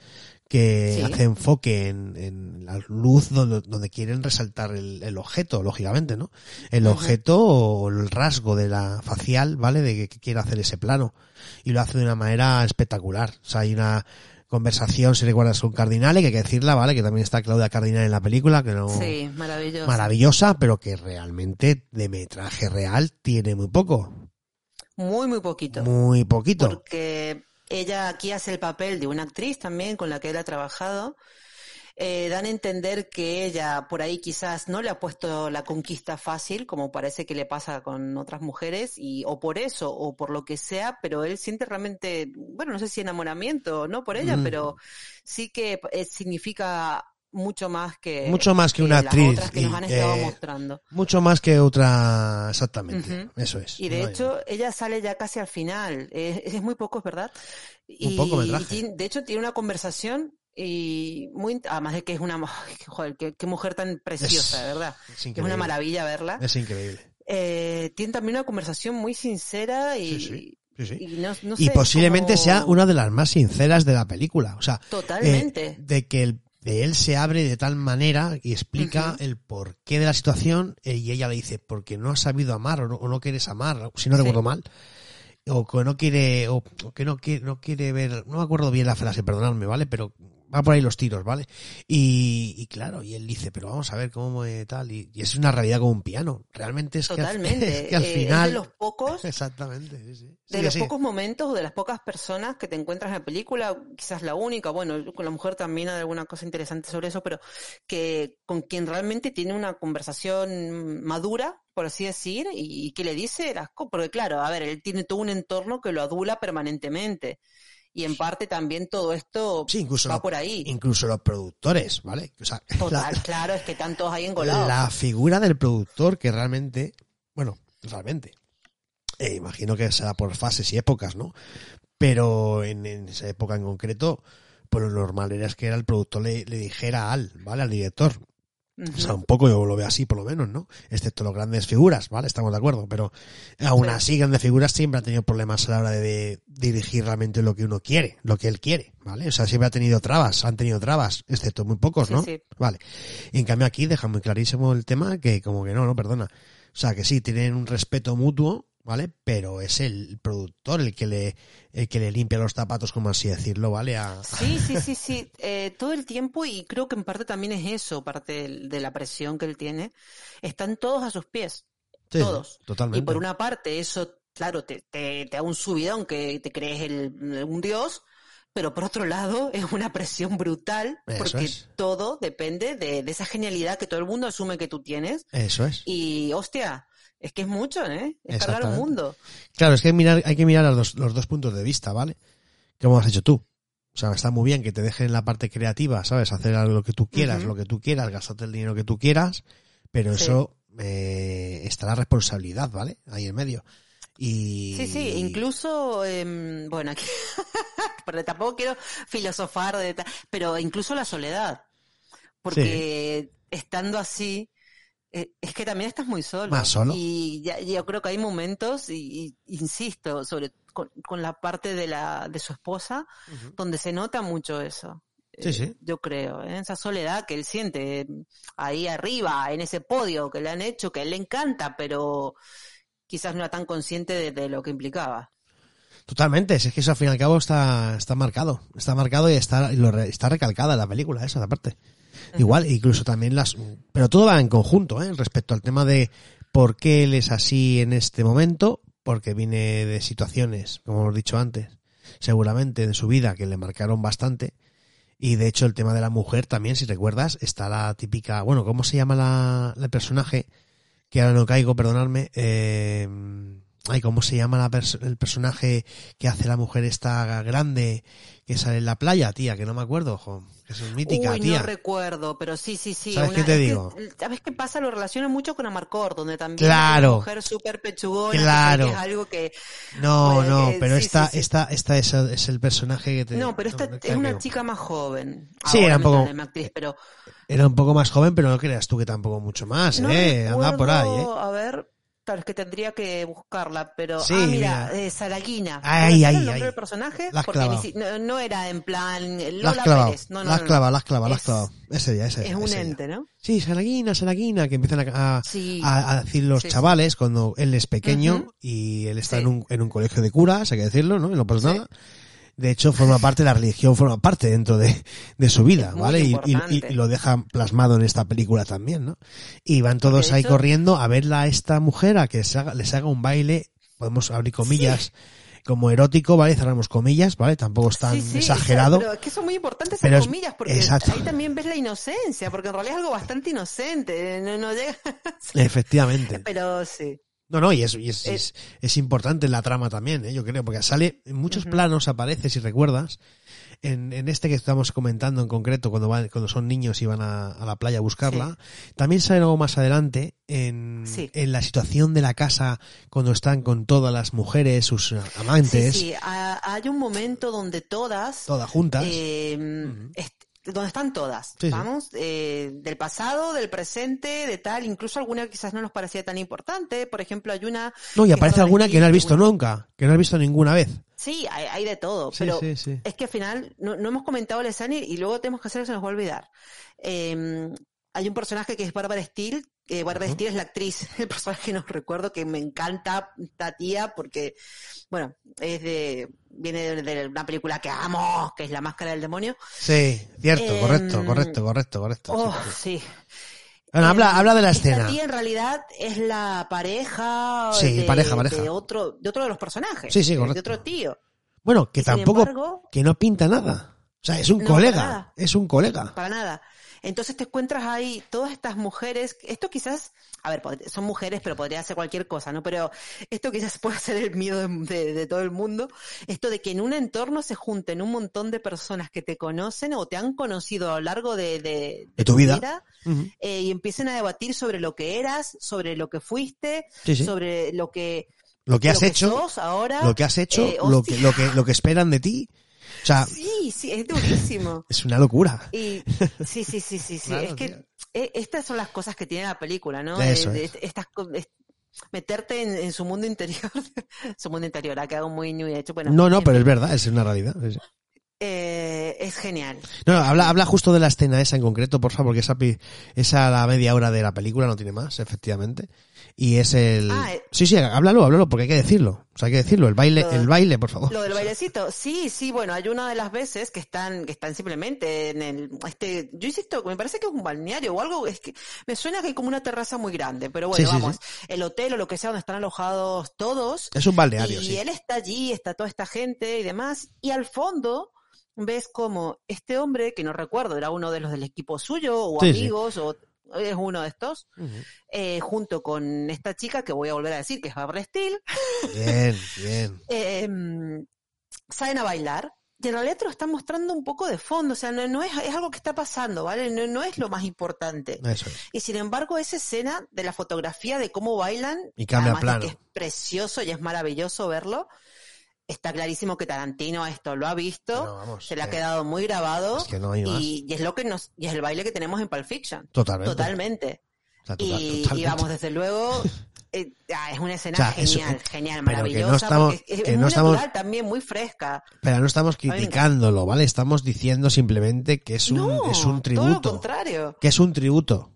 que Sí. hace enfoque en, en la luz donde, donde quieren resaltar el, el objeto, lógicamente, ¿no? El objeto o el rasgo de la facial, ¿vale? De que, que quiere hacer ese plano. Y lo hace de una manera espectacular. O sea, hay una conversación, si recuerdas, con Cardinale, que hay que decirla, ¿vale? Que también está Claudia Cardinale en la película, que no... Sí, maravilloso. Maravillosa, pero que realmente de metraje real tiene muy poco. Muy, muy poquito. Muy poquito. Porque ella aquí hace el papel de una actriz también con la que él ha trabajado. Eh, dan a entender que ella por ahí quizás no le ha puesto la conquista fácil, como parece que le pasa con otras mujeres, y o por eso, o por lo que sea, pero él siente realmente, bueno, no sé si enamoramiento, no por ella, Mm. pero sí que eh, significa mucho más que Mucho más que una actriz otras que y, nos han estado eh, mostrando. Mucho más que otra, exactamente. Eso es. Y de No hay- hecho, ella sale ya casi al final. Es, es muy poco, verdad. Y, poco metraje. y de hecho, tiene una conversación y muy, además de que es una, joder, qué, qué mujer tan preciosa, Es- de verdad. es una maravilla verla. Es increíble. Eh, tiene también una conversación muy sincera y, Sí, sí. Sí, sí. y no, no y sé, posiblemente como- sea una de las más sinceras de la película. O sea, Totalmente. eh, de que el- de él se abre de tal manera y explica el porqué de la situación eh, y ella le dice, porque no has sabido amar o no, o no quieres amar, si no Sí. recuerdo mal. O que no quiere, o, o que no quiere, no quiere ver, no me acuerdo bien la frase, perdonadme, ¿vale? Pero va por ahí los tiros, ¿vale? Y, y claro, y él dice, pero vamos a ver cómo eh, tal, y, y es una realidad como un piano. Realmente es que al- Totalmente. es que al Eh, final... Es de los pocos, Exactamente, sí, sí. de los pocos momentos o de las pocas personas que te encuentras en la película, quizás la única, bueno, con la mujer también hay alguna cosa interesante sobre eso, pero que con quien realmente tiene una conversación madura, por así decir, y, y que le dice las cosas, porque claro, a ver, él tiene todo un entorno que lo adula permanentemente. Y en parte también todo esto Sí, incluso, va por ahí. incluso los productores, ¿vale? O sea, Total, la, claro, es que todos ahí engolados. la figura del productor que realmente, bueno, realmente, eh, imagino que será por fases y épocas, ¿no? Pero en, en esa época en concreto, pues lo normal era es que era el productor le, le dijera al, ¿vale? Al director. O sea, un poco yo lo veo así, por lo menos, ¿no? Excepto los grandes figuras, ¿vale? Estamos de acuerdo. Pero aún Sí. así, grandes figuras siempre han tenido problemas a la hora de, de dirigir realmente lo que uno quiere, lo que él quiere, ¿vale? O sea, siempre ha tenido trabas, han tenido trabas, excepto muy pocos, Sí, ¿no? sí. Vale. Y en cambio aquí deja muy clarísimo el tema que como que no, no, perdona. O sea, que sí, tienen un respeto mutuo, ¿vale? Pero es el productor el que le, el que le limpia los zapatos, como así decirlo, ¿vale? A, Sí, sí, sí, sí, eh, todo el tiempo y creo que en parte también es eso, parte de la presión que él tiene. Están todos a sus pies, Sí, todos. Totalmente. Y por una parte eso, claro, te, te, te da un subidón que te crees el, un dios, pero por otro lado es una presión brutal porque es. todo depende de, de esa genialidad que todo el mundo asume que tú tienes. Eso es. Y hostia, es que es mucho, ¿eh? Es cargar un mundo. Claro, es que hay que mirar, hay que mirar los dos, los dos puntos de vista, ¿vale? Como has hecho tú. O sea, está muy bien que te dejen la parte creativa, ¿sabes? Hacer algo lo que tú quieras, lo que tú quieras, gastarte el dinero que tú quieras, pero Sí. eso eh, está la responsabilidad, ¿vale? Ahí en medio. Y... Sí, sí, incluso, em, bueno, aquí, pero tampoco quiero filosofar, de ta- pero incluso la soledad, porque estando así, eh, es que también estás muy solo. Más solo. Y ya, yo creo que hay momentos, y, y insisto, sobre con, con la parte de la de su esposa, donde se nota mucho eso. Sí, Eh, sí. Yo creo, ¿eh? esa soledad que él siente eh, ahí arriba, en ese podio que le han hecho, que a él le encanta, pero quizás no era tan consciente de, de lo que implicaba. Totalmente, es que eso al fin y al cabo está, está marcado. Está marcado y está, y lo re- está recalcada en la película, esa aparte. Igual, incluso también las... Pero todo va en conjunto, ¿eh? Respecto al tema de por qué él es así en este momento, porque viene de situaciones, como hemos dicho antes, seguramente de su vida que le marcaron bastante. Y de hecho el tema de la mujer también, si recuerdas, está la típica... Bueno, ¿cómo se llama la, el personaje? Que ahora no caigo, perdonadme. Eh, ay, ¿cómo se llama la el personaje que hace la mujer esta grande que sale en la playa, tía? Que no me acuerdo, jo, que es mítica, Uy, tía. no recuerdo, pero sí, sí, sí. ¿Sabes qué te que, digo? ¿Sabes qué pasa? Lo relaciono mucho con Amarcord, donde también Claro. es una mujer súper pechugona, que Claro. es algo que... No, Pues, no, pero sí, esta, sí, sí. esta, esta es, el- es el personaje que te. No, pero esta no, es una chica más joven. Sí, Ahora era un poco- actriz, pero Era un poco más joven, pero no creas tú que tampoco mucho más, no eh. Anda por ahí, eh. A ver, claro, es que tendría que buscarla, pero... Sí, ah, mira, mira. eh, Saraguina. Ay, ¿Puede ser ay, el nombre ay. del personaje? La has Porque ni clavado. si- no, no era en plan eh, Lola clavado, Pérez. No, no, la has no, no. clavado, la has clavado, la has Es- clavado. Ese día, ese Es un ese día. ente, ¿no? Sí, Saraguina, Saraguina, que empiezan a, a, Sí. a- a decir los Sí, chavales cuando él es pequeño y él está en, un, en un colegio de curas, hay que decirlo, ¿no? Y no pasa nada. De hecho, forma parte, la religión forma parte dentro de, de su vida, ¿vale? Y, y- importante. y lo deja plasmado en esta película también, ¿no? Y van todos ahí corriendo a verla a esta mujer a que se haga- les haga un baile, podemos abrir comillas, como erótico, ¿vale? Cerramos comillas, ¿vale? Tampoco es tan Sí, sí, exagerado. Pero es que son muy importantes Pero esas es- comillas, porque exacto. ahí también ves la inocencia, porque en realidad es algo bastante inocente, no, no llega... Efectivamente. Pero sí. No, no, y es, y es, Eh, es, es importante la trama también, ¿eh? yo creo, porque sale en muchos planos, aparece, si recuerdas, en, en este que estamos comentando en concreto, cuando van, cuando son niños y van a, a la playa a buscarla, también sale algo más adelante en, Sí. en la situación de la casa, cuando están con todas las mujeres, sus Sí, amantes, sí, ha- hay un momento donde todas, todas juntas. eh, donde están todas, Sí, sí. vamos, eh, del pasado, del presente, de tal, incluso alguna que quizás no nos parecía tan importante, por ejemplo, hay una... no, y aparece alguna que no has visto nunca, que no has visto ninguna vez. Sí, hay, hay de todo, Sí, pero es que al final no, no hemos comentado la escena y, y luego tenemos que hacer que se nos va a olvidar. Eh, hay un personaje que es Bárbara Steele, que Barbara Steele es la actriz, el personaje no recuerdo, que me encanta esta tía porque, bueno, es de, viene de, de una película que amo, que es La Máscara del Demonio. Sí, cierto, Em, correcto, correcto, correcto, correcto. Oh, sí. Bueno, habla, Eh, habla de la escena. tía en realidad es la pareja, Sí, de, pareja, pareja. de otro, de otro de los personajes. Sí, sí, correcto. De otro tío. Bueno, que tampoco, embargo- que no pinta nada. O sea, es un No, colega, es un colega. Para nada. Entonces te encuentras ahí todas estas mujeres, esto quizás, a ver, son mujeres, pero podría ser cualquier cosa, ¿no? Pero esto quizás puede ser el miedo de, de- de todo el mundo, esto de que en un entorno se junten un montón de personas que te conocen o te han conocido a lo largo de, de- De tu vida. Eh, y empiecen a debatir sobre lo que eras, sobre lo que fuiste, Sí, sí. sobre lo que, Lo que lo has que hecho, sos ahora. lo que has hecho, Eh, que, lo que, lo que esperan de ti. O sea, Sí, sí, es durísimo. es una locura. Y sí, sí, sí, sí, sí. Claro, es que tío. eh, estas son las cosas que tiene la película, ¿no? Eso es. estas meterte en, en su mundo interior, su mundo interior, ha quedado muy new hecho. Bueno, No, no, pero es verdad, es una realidad. Es- eh, es genial. No, no, habla, habla justo de la escena esa en concreto, por favor, porque esa, esa la media hora de la película no tiene más, efectivamente. Y es el... Ah, eh. Sí, sí, háblalo, háblalo, porque hay que decirlo. O sea, hay que decirlo, el baile, el baile, por favor. Lo del bailecito, sí, sí, bueno, hay una de las veces que están, que están simplemente en el, este, yo insisto, me parece que es un balneario o algo, es que me suena que hay como una terraza muy grande, pero bueno, Sí, sí, vamos, el hotel o lo que sea donde están alojados todos, Es un balneario, y él está allí, está toda esta gente y demás, y al fondo ves como este hombre, que no recuerdo, era uno de los del equipo suyo, o amigos, o es uno de estos, eh, junto con esta chica que voy a volver a decir que es Barbara Steele, Bien, bien. eh, salen a bailar. Y en realidad te lo están mostrando un poco de fondo, o sea, no, no es, es algo que está pasando, ¿vale? No, no es lo más importante. Eso es. Y sin embargo, esa escena de la fotografía de cómo bailan, Y cambia plano. que es precioso y es maravilloso verlo, está clarísimo que Tarantino esto lo ha visto, No, vamos, se le ha eh, quedado muy grabado es que no hay más. y, y es lo que nos, y es el baile que tenemos en Pulp Fiction. Totalmente. Totalmente. O sea, total- Y, vamos, desde luego, eh, ah, es una escena O sea, es- genial, genial, que no maravillosa, estamos- porque es, que muy no estamos- natural también, muy fresca. Pero no estamos criticándolo, ¿vale? Estamos diciendo simplemente que es un, es un todo lo tributo. contrario. Que es un tributo.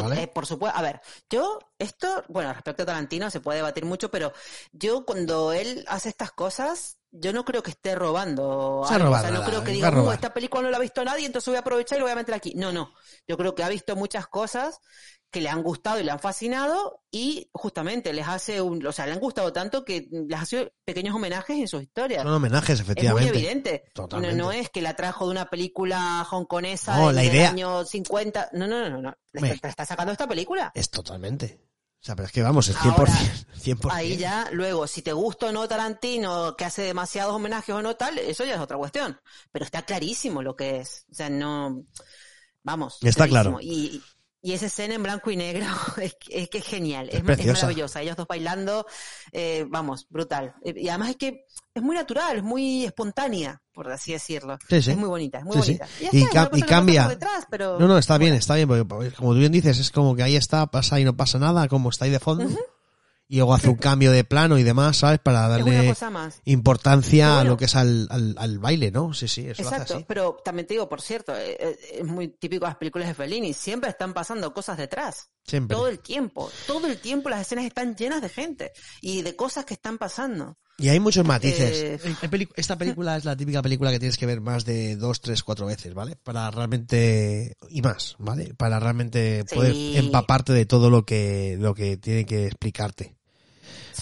Eh, por supuesto, a ver, yo, esto, bueno, respecto a Tarantino se puede debatir mucho, pero yo cuando él hace estas cosas, yo no creo que esté robando. Algo, o sea, no nada, creo que diga, "Uh, robar". esta película no la ha visto nadie, entonces voy a aprovechar y lo voy a meter aquí. No, no. Yo creo que ha visto muchas cosas que le han gustado y le han fascinado y justamente les hace un, o sea, le han gustado tanto que les hace pequeños homenajes en sus historias. Son homenajes, Es muy efectivamente. evidente. Totalmente. No, no es que la trajo de una película hongkonesa No, la del idea- año 50. No, no, no, no. no. Le Me- está sacando esta película. Es totalmente. O sea, pero es que vamos, es 100%. Ahora, 100%. Ahí ya, luego, si te gusta o no Tarantino, que hace demasiados homenajes o no tal, eso ya es otra cuestión. Pero está clarísimo lo que es. O sea, no. Vamos. Está clarísimo. claro. Y, y esa escena en blanco y negro es, que- es que es genial. Es Es, es preciosa. maravillosa. Ellos dos bailando, eh, vamos, brutal. Eh, Y además es que es muy natural, es muy espontánea, por así decirlo. Sí, sí. Es muy bonita, es muy Sí, bonita. Y ca- cambia. detrás, pero- No, no, está bien, está bien, porque porque como tú bien dices, es como que ahí está, pasa y no pasa nada, como está ahí de fondo. Y luego hace un cambio de plano y demás, ¿sabes? Para darle importancia a lo que es al, al, al baile, ¿no? Sí, sí, eso lo hace Exacto, así. pero también te digo, por cierto, eh, eh, es muy típico de las películas de Fellini, siempre están pasando cosas detrás. Siempre. Todo el tiempo, todo el tiempo las escenas están llenas de gente y de cosas que están pasando. Y hay muchos matices. Eh, Esta película es la típica película que tienes que ver más de dos, tres, cuatro veces, ¿vale? Para realmente, y más, ¿vale? Para realmente Sí. poder empaparte de todo lo que, lo que tiene que explicarte.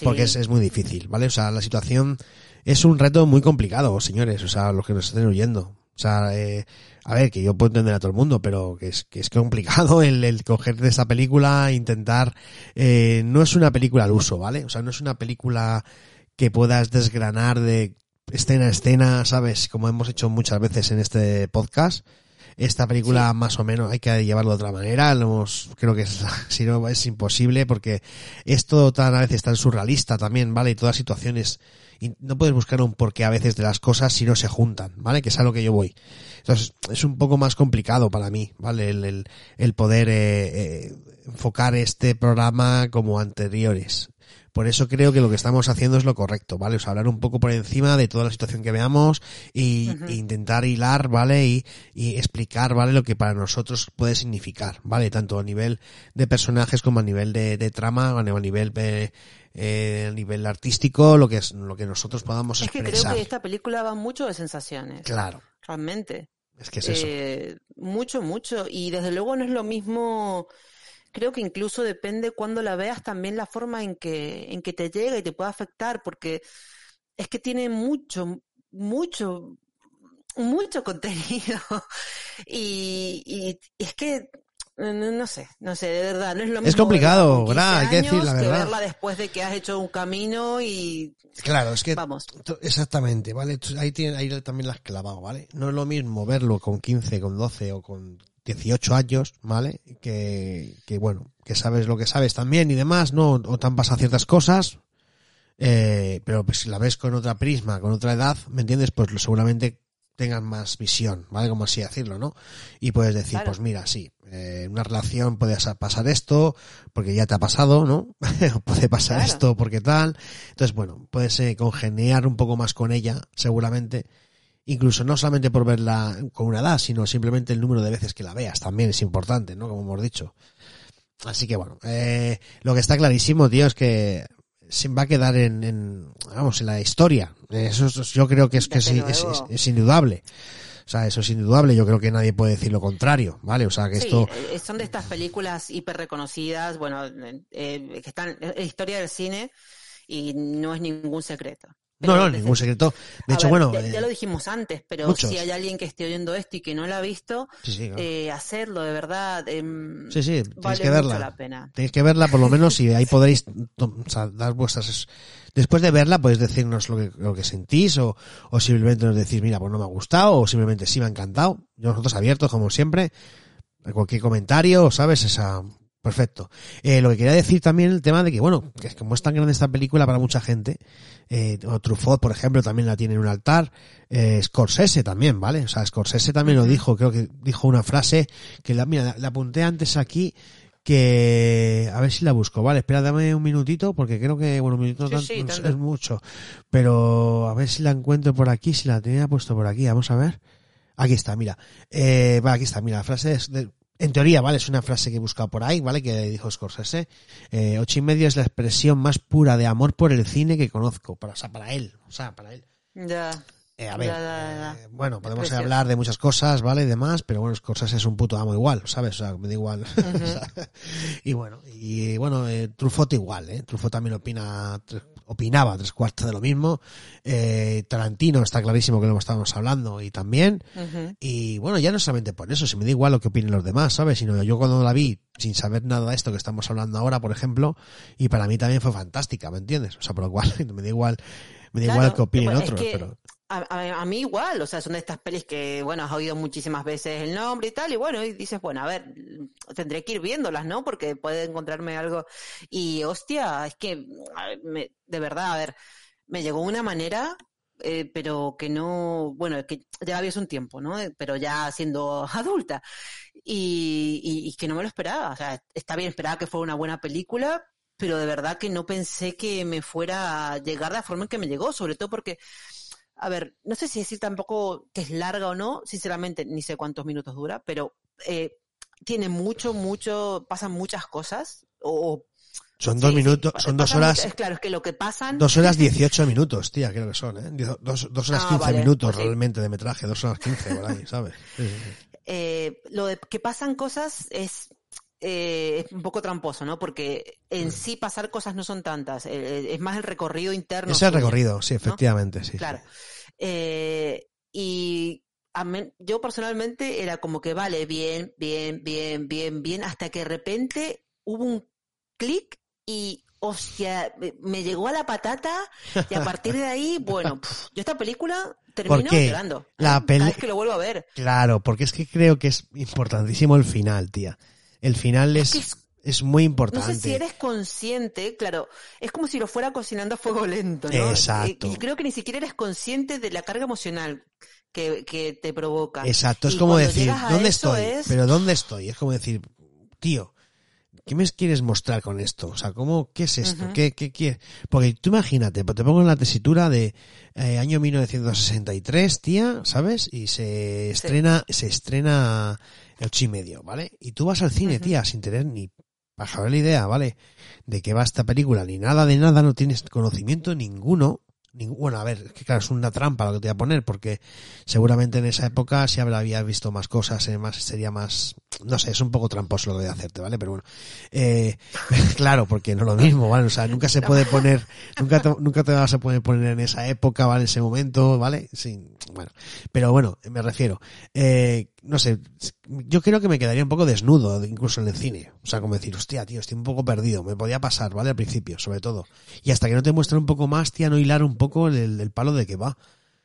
Porque es, es muy difícil, ¿vale? O sea, la situación es un reto muy complicado, señores, o sea, los que nos estén oyendo. O sea, eh, a ver, que yo puedo entender a todo el mundo, pero que es, que es complicado el, el coger de esta película, intentar, eh, no es una película al uso, ¿vale? O sea, no es una película que puedas desgranar de escena a escena, ¿sabes? Como hemos hecho muchas veces en este podcast. Esta película más o menos hay que llevarlo de otra manera, hemos- creo que es, si no es imposible porque es todo tan a veces tan surrealista también, ¿vale? Y todas situaciones, y no puedes buscar un porqué a veces de las cosas si no se juntan, ¿vale? Que es a lo que yo voy. Entonces, es un poco más complicado para mí, ¿vale? El, el, el poder eh, eh, enfocar este programa como anteriores. Por eso creo que lo que estamos haciendo es lo correcto, ¿vale? O sea, hablar un poco por encima de toda la situación que veamos y, e intentar hilar, ¿vale? Y, y explicar, ¿vale? Lo que para nosotros puede significar, ¿vale? Tanto a nivel de personajes como a nivel de, de trama, a nivel de, eh, a nivel artístico, lo que es lo que nosotros podamos Es que creo expresar. que esta película va mucho de sensaciones, Claro, realmente. es que es eso. Eh, mucho, mucho. Y desde luego no es lo mismo. Creo que incluso depende cuando la veas también la forma en que, en que te llega y te puede afectar, porque es que tiene mucho, mucho, mucho contenido. Y, y, y es que, no, no sé, no sé, de verdad, no es lo mismo. Es complicado, ¿verdad? Hay que 15 decir la verdad. verla después de que has hecho un camino y, Claro, es que vamos. Exactamente, ¿vale? Ahí, tiene, ahí también lo has clavado, ¿vale? No es lo mismo verlo con 15, con 12 o con 18 años, ¿vale? Que, que bueno, que sabes lo que sabes también y demás, ¿no? O te han pasado ciertas cosas, eh, pero pues si la ves con otra prisma, con otra edad, ¿me entiendes? Pues seguramente tengan más visión, ¿vale? Como así decirlo, ¿no? Y puedes decir, Claro. pues mira, sí, eh, en una relación puede sa- pasar esto, porque ya te ha pasado, ¿no? Puede pasar Claro. esto porque tal. Entonces, bueno, puedes eh, congeniar un poco más con ella, seguramente. Incluso no solamente por verla con una edad, sino simplemente el número de veces que la veas también es importante, ¿no? Como hemos dicho. Así que bueno, eh, lo que está clarísimo, tío, es que se va a quedar en, en, vamos, en la historia. Eso es- yo creo que es que es, es- luego. es- es indudable. O sea, eso es indudable. Yo creo que nadie puede decir lo contrario, ¿vale? O sea, que Sí, esto, eh, son de estas películas hiper reconocidas, bueno, eh, que están en historia del cine y no es ningún secreto. No, no, ningún secreto. De hecho, ver, bueno, ya, ya eh, lo dijimos antes, pero muchos. si hay alguien que esté oyendo esto y que no la ha visto, sí, sí, claro. eh, hacerlo de verdad. em, sí, sí, tenéis vale que verla. la pena. Tenéis que verla por lo menos y ahí podréis to- o sea, dar vuestras... Después de verla podéis decirnos lo que, lo que sentís o, o simplemente nos decís, mira, pues no me ha gustado o simplemente sí me ha encantado. Yo nosotros abiertos como siempre a cualquier comentario, ¿sabes? Esa... Perfecto. Eh, lo que quería decir también el tema de que, bueno, que es como es tan grande esta película para mucha gente, eh, o Truffaut, por ejemplo, también la tiene en un altar, eh, Scorsese también, ¿vale? O sea, Scorsese también lo dijo, creo que dijo una frase que la, mira, la, la apunté antes aquí, que a ver si la busco, vale, espera, dame un minutito porque creo que bueno, un Sí, sí, tanto. es mucho, pero a ver si la encuentro por aquí, si la tenía puesto por aquí, vamos a ver. Aquí está, mira. Eh, va, aquí está, mira, la frase es de- en teoría, ¿vale? Es una frase que he buscado por ahí, ¿vale? Que dijo Scorsese. Eh, ocho y medio es la expresión más pura de amor por el cine que conozco. Para, o sea, para él. O sea, para él. Ya. Eh, a ver, Ya, ya, ya. eh, bueno, podemos hablar de muchas cosas, ¿vale? Y demás, pero bueno, Scorsese es un puto amo igual, ¿sabes? O sea, me da igual. Y bueno, y bueno, Truffaut igual, ¿eh? Truffaut también opina, tres- opinaba tres cuartos de lo mismo. Eh, Tarantino está clarísimo que lo estábamos hablando y también. Y bueno, ya no solamente por eso, si me da igual lo que opinen los demás, ¿sabes? Sino yo cuando la vi, sin saber nada de esto que estamos hablando ahora, por ejemplo, y para mí también fue fantástica, ¿me entiendes? O sea, por lo cual me da igual, me da Claro, igual que opinen bueno, es otros, que pero A, a- mí igual, o sea, son de estas pelis que, bueno, has oído muchísimas veces el nombre y tal, y bueno, y dices, bueno, a ver, tendré que ir viéndolas, ¿no? Porque puede encontrarme algo. Y hostia, es que, me- de verdad, a ver, me llegó una manera, eh, pero que no, bueno, que ya había un tiempo, ¿no? Eh, Pero ya siendo adulta. Y, y, y que no me lo esperaba, o sea, está bien, esperaba que fuera una buena película, pero de verdad que no pensé que me fuera a llegar de la forma en que me llegó, sobre todo porque a ver, no sé si decir tampoco que es larga o no, sinceramente ni sé cuántos minutos dura, pero eh, tiene mucho, mucho, pasan muchas cosas. O, son dos sí, minutos, son dos horas, es claro, es que lo que pasan. dos horas dieciocho minutos, tía, creo que son, ¿eh? Dos, dos horas Ah, quince vale, minutos sí. realmente de metraje, dos horas quince por ahí, ¿sabes? Eh, lo de que pasan cosas es, eh, es un poco tramposo, ¿no? Porque en sí pasar cosas no son tantas, eh, es más el recorrido interno. Es el recorrido, sí, efectivamente, sí. Claro. Eh, y a men- yo personalmente era como que vale, bien, bien, bien, bien, bien, hasta que de repente hubo un clic y, hostia, me- llegó a la patata y a partir de ahí, bueno, yo esta película termino qué? llorando. La ¿eh? Cada vez que lo vuelvo a ver. Claro, porque es que creo que es importantísimo el final, tía. El final es, es- es muy No importante. sé si eres consciente, claro, es como si lo fuera cocinando a fuego lento, ¿no? Exacto. Y, y creo que ni siquiera eres consciente de la carga emocional que, que te provoca. Exacto, es Y como decir, ¿dónde estoy? es- Pero ¿dónde estoy? Es como decir, tío, ¿qué me quieres mostrar con esto? O sea, ¿cómo, qué es esto? ¿Qué, qué quieres? Porque tú imagínate, pues te pongo en la tesitura de eh, año 1963, tía, ¿sabes? Y se estrena, se estrena ocho y medio, ¿vale? Y tú vas al cine, tía, sin tener ni bajar la idea, ¿vale? De qué va esta película, ni nada de nada, no tienes conocimiento ninguno, bueno, a ver, que claro, es una trampa lo que te voy a poner, porque seguramente en esa época si había visto más cosas, eh, más, sería más, no sé, es un poco tramposo lo que voy a hacerte, ¿vale? Pero bueno, eh, claro, porque no es lo mismo, ¿vale? O sea, nunca se puede poner, nunca te, nunca te vas a poder poner en esa época, ¿vale? En ese momento, ¿vale? Sí, bueno, pero bueno, me refiero, eh, no sé, yo creo que me quedaría un poco desnudo, incluso en el cine. O sea, como decir, hostia, tío, estoy un poco perdido. Me podía pasar, ¿vale? Al principio, sobre todo. Y hasta que no te muestran un poco más, tía, no hilar un poco el, el palo de que va.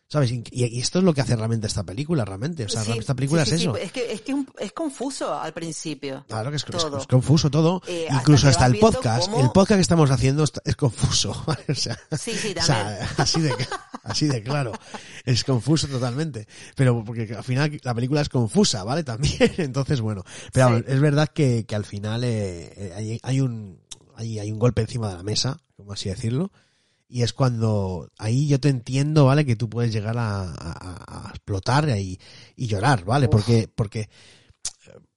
¿Sabes? Y, esto es lo que hace realmente esta película, realmente. O sea, esta película es eso. Es que, es que es confuso al principio. Claro que es, confuso todo. Eh, Incluso hasta, el podcast. El podcast que estamos haciendo es confuso. O sea, sí, sí, también. así, de, así de claro. Es confuso totalmente. Pero porque al final la película es confusa, ¿vale? También. Entonces, bueno. Pero es verdad que, que al final eh, eh, hay, hay, un, hay, hay un golpe encima de la mesa, como así decirlo y es cuando ahí yo te entiendo, ¿vale? Que tú puedes llegar a, explotar y, y, llorar, ¿vale? Porque, porque,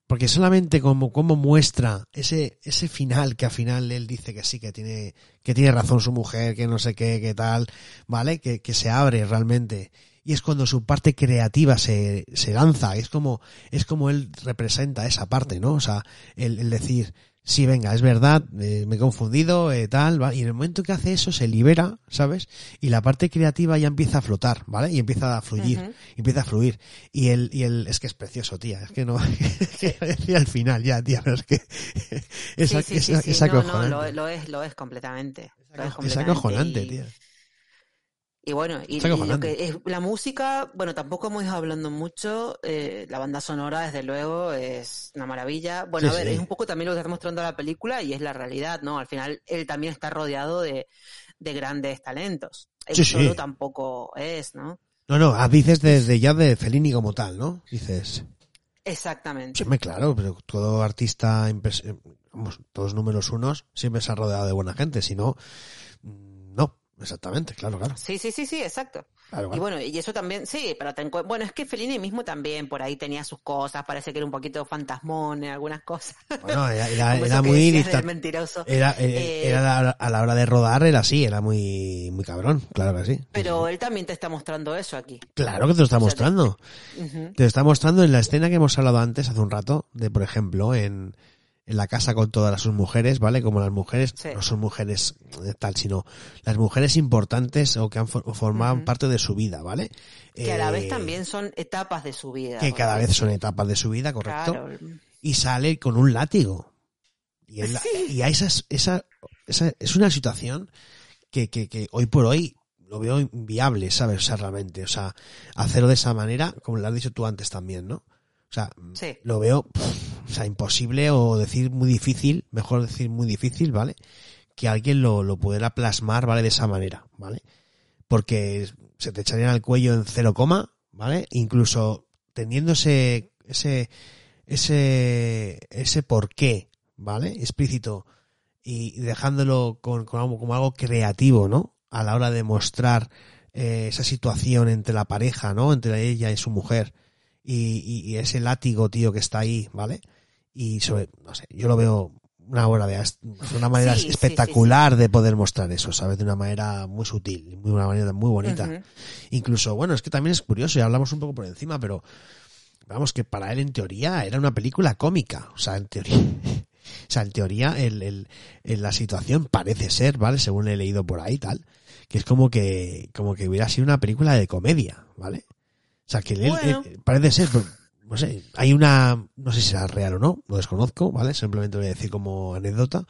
porque solamente como, como muestra ese, ese final que al final él dice que sí, que tiene, que tiene razón su mujer, que no sé qué, que tal, ¿vale? Que, que se abre realmente. Y es cuando su parte creativa se, se lanza, es como, es como él representa esa parte, ¿no? O sea, el, el decir, sí, venga, es verdad, eh, me he confundido, eh, tal, ¿vale? y en el momento que hace eso se libera, ¿sabes? Y la parte creativa ya empieza a flotar, ¿vale? Y empieza a fluir, empieza a fluir. Y el, y el, es que es precioso, tía, es que no, decía al final ya, tía, pero es que es, sí, sí, sí, no, no, lo, lo, es, lo es completamente. Es, acojonante, tía. Y bueno, y, lo que es la música, bueno, tampoco hemos ido hablando mucho. Eh, la banda sonora, desde luego, es una maravilla. Bueno, a ver, es un poco también lo que está mostrando la película y es la realidad, ¿no? Al final, él también está rodeado de, de grandes talentos. Él solo tampoco es, ¿no? No, no, dices desde ya de Fellini como tal, ¿no? Dices. Exactamente. Sí, claro, pero todo artista, vamos, todos números unos, siempre se ha rodeado de buena gente, si no, Exactamente, claro, claro. Sí, sí, sí, sí, exacto. Y bueno, y eso también, sí, pero ten, bueno, es que Fellini mismo también por ahí tenía sus cosas, parece que era un poquito fantasmón en algunas cosas. Bueno, era, era, muy mentiroso. Era, eh, era, a la hora de rodar era así, era muy, muy cabrón, claro que sí. Pero él también te está mostrando eso aquí. Claro que te lo está mostrando. Te lo está mostrando en la escena que hemos hablado antes, hace un rato, de por ejemplo, en, en la casa con todas sus mujeres, ¿vale? Como las mujeres, no son mujeres tal, sino las mujeres importantes o que han formado parte de su vida, ¿vale? Que a la vez eh, también son etapas de su vida. Que cada vez son etapas de su vida, correcto. Y sale con un látigo. Y, y a esa, esa, esa, es una situación que, que, que hoy por hoy lo veo inviable, ¿sabes? O sea, realmente, o sea, hacerlo de esa manera, como lo has dicho tú antes también, ¿no? O sea, lo veo, o sea, imposible o decir muy difícil, mejor decir muy difícil, ¿vale? Que alguien lo, lo pudiera plasmar, ¿vale? De esa manera, ¿vale? Porque se te echarían al cuello en cero coma, ¿vale? Incluso teniendo ese, ese, ese, ese porqué, ¿vale? Explícito y dejándolo con, con algo, como algo creativo, ¿no? A la hora de mostrar eh, esa situación entre la pareja, ¿no? Entre ella y su mujer y, ese látigo, tío, que está ahí, ¿vale? Y sobre, no sé, yo lo veo una obra de una manera espectacular de poder mostrar eso, ¿sabes? De una manera muy sutil, de una manera muy bonita. Incluso, bueno, es que también es curioso, y hablamos un poco por encima, pero vamos que para él en teoría era una película cómica, o sea, en teoría, o sea, en teoría el, el, la situación parece ser, ¿vale? Según he leído por ahí tal, que es como que, como que hubiera sido una película de comedia, ¿vale? O sea, que él, eh, parece ser, no sé, hay una, no sé si será real o no, lo desconozco, ¿vale? Simplemente voy a decir como anécdota,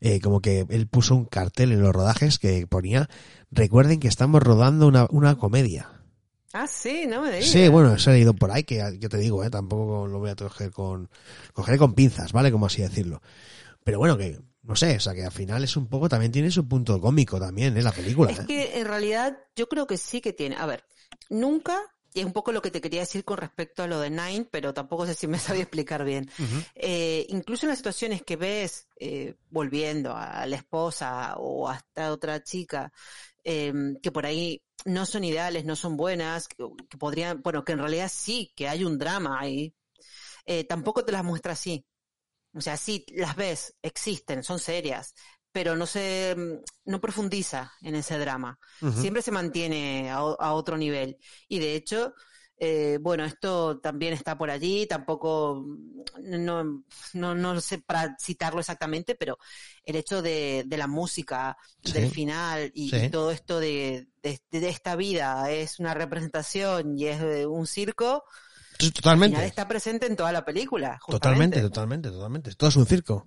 eh, como que él puso un cartel en los rodajes que ponía, recuerden que estamos rodando una, una comedia. Ah, sí, no me digas. Sí, bueno, eso he leído por ahí, que yo te digo, ¿eh? tampoco lo voy a coger con, cogeré con pinzas, ¿vale? Como así decirlo. Pero bueno, que, no sé, o sea, que al final es un poco, también tiene su punto cómico también, ¿eh? La película. Es ¿eh? que en realidad yo creo que sí que tiene, a ver, nunca es un poco lo que te quería decir con respecto a lo de Nine, pero tampoco sé si me sabía explicar bien. eh, incluso en las situaciones que ves, eh, volviendo a la esposa o hasta otra chica, eh, que por ahí no son ideales, no son buenas, que, que, podrían, bueno, que en realidad sí, que hay un drama ahí, eh, tampoco te las muestra así. O sea, sí, las ves, existen, son serias, pero no se, no profundiza en ese drama. Uh -huh. Siempre se mantiene a, a, otro nivel. Y de hecho, eh, bueno, esto también está por allí, tampoco, no, no, no sé para citarlo exactamente, pero el hecho de, de la música, sí. del final y, sí. y, todo esto de, de, de, esta vida es una representación y es un circo. Totalmente. Al final está presente en toda la película. Justamente. Totalmente, totalmente, totalmente. Todo es un circo.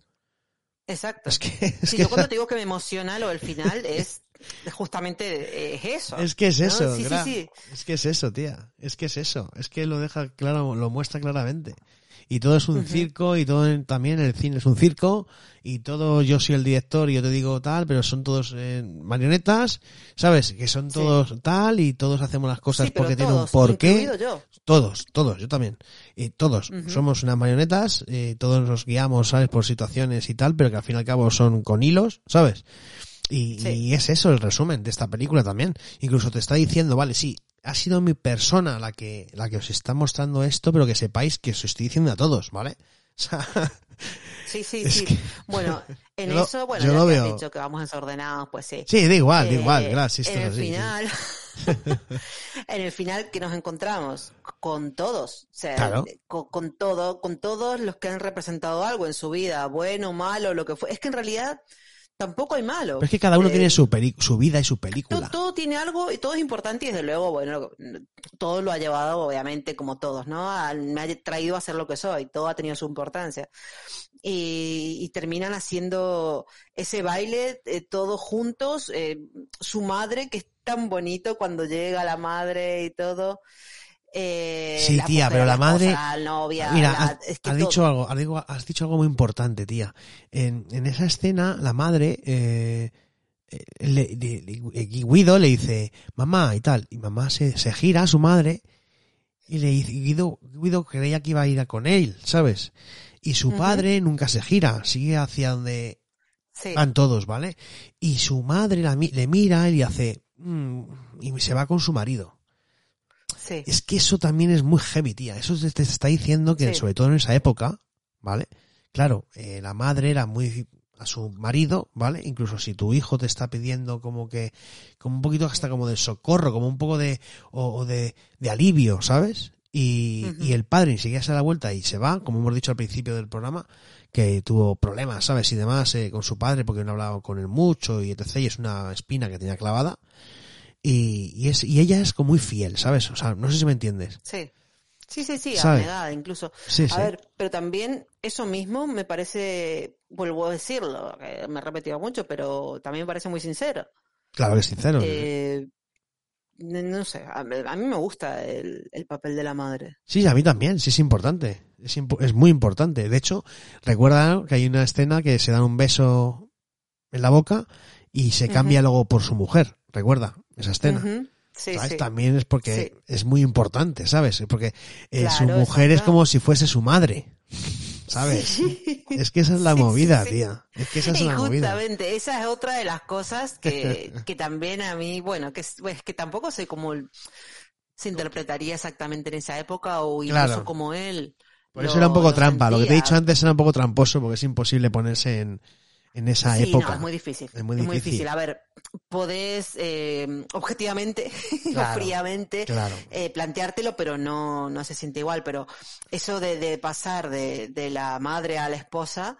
Exacto. Es que, es sí, que... yo cuando te digo que me emociona lo del final es justamente es eso. Es que es eso, ¿no? sí, sí, sí, es que es eso, tía. Es que es eso. Es que lo deja claro, lo muestra claramente. Y todo es un uh -huh. circo y todo también el cine es un circo y todo yo soy el director y yo te digo tal, pero son todos eh, marionetas, ¿sabes? Que son todos sí. tal y todos hacemos las cosas sí, porque tienen un porqué. Yo. Todos, todos, yo también. Y todos uh -huh. somos unas marionetas, y todos nos guiamos, ¿sabes? Por situaciones y tal, pero que al fin y al cabo son con hilos, ¿sabes? Y, sí. y, es eso el resumen de esta película también. Incluso te está diciendo, vale, sí, ha sido mi persona la que, la que os está mostrando esto, pero que sepáis que os estoy diciendo a todos, ¿vale? O sea, sí, sí, sí. Que... Bueno, en yo eso, bueno, yo ya lo que veo. has dicho que vamos desordenados, pues sí. Sí, da igual, da igual, gracias. En el final, sí. en el final que nos encontramos con todos, o sea, claro. con, con, todo, con todos los que han representado algo en su vida, bueno, malo, lo que fue. Es que en realidad tampoco hay malo. Pero es que cada uno eh, tiene su, su vida y su película. Todo, todo, tiene algo y todo es importante y desde luego, bueno, todo lo ha llevado, obviamente, como todos, ¿no? A, me ha traído a ser lo que soy, todo ha tenido su importancia. Y, y terminan haciendo ese baile eh, todos juntos, eh, su madre, que es tan bonito cuando llega la madre y todo. Eh, sí, tía, pero la, madre. Esposa, la novia, mira, la, has, es que has dicho algo, has has dicho algo muy importante, tía. En, en esa escena, la madre, eh, le, le, le, Guido le dice, mamá y tal, y mamá se, se gira a su madre y le dice, Guido, Guido creía que iba a ir con él, ¿sabes? Y su padre uh -huh. nunca se gira, sigue hacia donde sí. van todos, ¿vale? Y su madre la, le mira y hace, mmm, y se va con su marido. Sí. Es que eso también es muy heavy, tía. Eso te está diciendo que, sí. sobre todo en esa época, ¿vale? Claro, eh, la madre era muy a su marido, ¿vale? Incluso si tu hijo te está pidiendo como que, como un poquito hasta como de socorro, como un poco de, o, o de, de, alivio, ¿sabes? Y, uh -huh. y el padre enseguida se da la vuelta y se va, como hemos dicho al principio del programa, que tuvo problemas, ¿sabes? Y demás eh, con su padre porque no hablaba con él mucho y etc. Y es una espina que tenía clavada. Y, y, es, y ella es como muy fiel, ¿sabes? O sea, no sé si me entiendes. Sí. Sí, sí, sí, abnegada incluso. Sí, a sí. ver, pero también eso mismo me parece, vuelvo a decirlo, me he repetido mucho, pero también me parece muy sincero. Claro que es sincero. Eh, no sé, a, a, mí me gusta el, el, papel de la madre. Sí, a mí también, sí es importante. Es, imp es muy importante. De hecho, recuerda que hay una escena que se dan un beso en la boca y se cambia uh -huh. luego por su mujer. Recuerda esa escena. Uh -huh. Sí, ¿sabes? sí. También es porque sí. es muy importante, ¿sabes? Porque eh, claro, su mujer es como si fuese su madre. ¿Sabes? Sí. Es que esa es la movida, tía. Es que esa es y la movida. Justamente, esa es otra de las cosas que, que también a mí, bueno, que es pues, que tampoco sé cómo se interpretaría exactamente en esa época o incluso claro. como él. Por eso lo, era un poco trampa. Sentía. Lo que te he dicho antes era un poco tramposo porque es imposible ponerse en, en esa sí, época. No, es muy difícil. Es muy difícil. Es muy difícil. A ver, podés eh, objetivamente claro, o fríamente claro. eh, planteártelo, pero no, no se siente igual. Pero eso de, de pasar de, de, la madre a la esposa,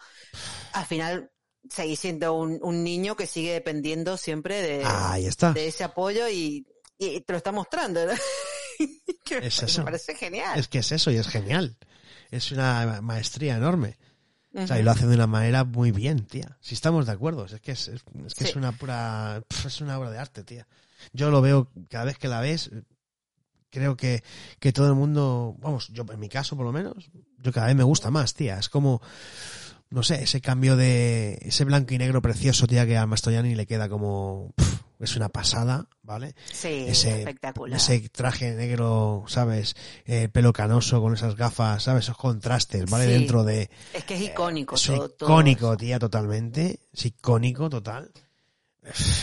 al final seguís siendo un, un niño que sigue dependiendo siempre de, Ahí está. de ese apoyo y, y, te lo está mostrando. ¿no? es eso. Me parece genial. Es que es eso y es genial. Es una maestría enorme. O sea, y lo hace de una manera muy bien, tía. Si estamos de acuerdo, es que es, es, es que sí. es una pura, es una obra de arte, tía. Yo lo veo cada vez que la ves, creo que, que todo el mundo, vamos, yo en mi caso por lo menos, yo cada vez me gusta más, tía. Es como, no sé, ese cambio de, ese blanco y negro precioso, tía, que a Mastroianni le queda como, pff, es una pasada, ¿vale? Sí, ese, espectacular. ese traje negro, ¿sabes? Eh, pelo canoso con esas gafas, ¿sabes? Esos contrastes, ¿vale? Sí. Dentro de... Es que es icónico. Es todo- todo icónico, tía, totalmente. Es icónico, total.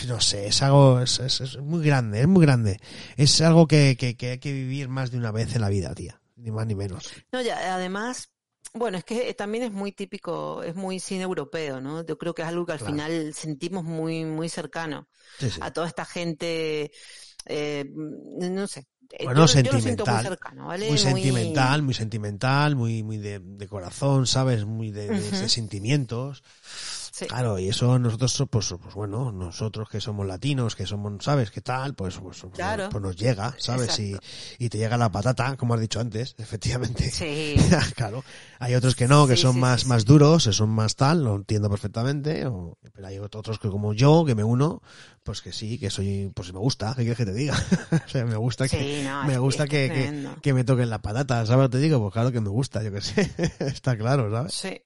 No sé, es algo, es, es- es muy grande, es muy grande. Es algo que, que, que hay que vivir más de una vez en la vida, tía. Ni más ni menos. No, ya, además, bueno, es que también es muy típico, es muy cine europeo, ¿no? Yo creo que es algo que al Claro. final sentimos muy, muy cercano Sí, sí. a toda esta gente, eh, no sé. eh, Bueno, yo, yo lo siento muy sentimental. cercano, ¿vale? Muy sentimental, muy sentimental, muy, muy de, de corazón, ¿sabes? Muy de, de- sentimientos. Sí. Claro, y eso nosotros, pues, pues bueno, nosotros que somos latinos, que somos, ¿sabes? ¿Qué tal? Pues, pues, pues, Claro. pues nos llega, ¿sabes? Y, y te llega la patata, como has dicho antes, efectivamente. Sí. claro. Hay otros que no, que Sí, son sí, más, más duros, que son más tal, lo entiendo perfectamente, o- pero hay otros que como yo, que me uno, pues que sí, que soy, pues me gusta, ¿qué quieres que te diga? o sea, me gusta que, no, me gusta que, que, me toquen la patata, ¿sabes lo que te digo? Pues claro que me gusta, yo que sé, está claro, ¿sabes? Sí.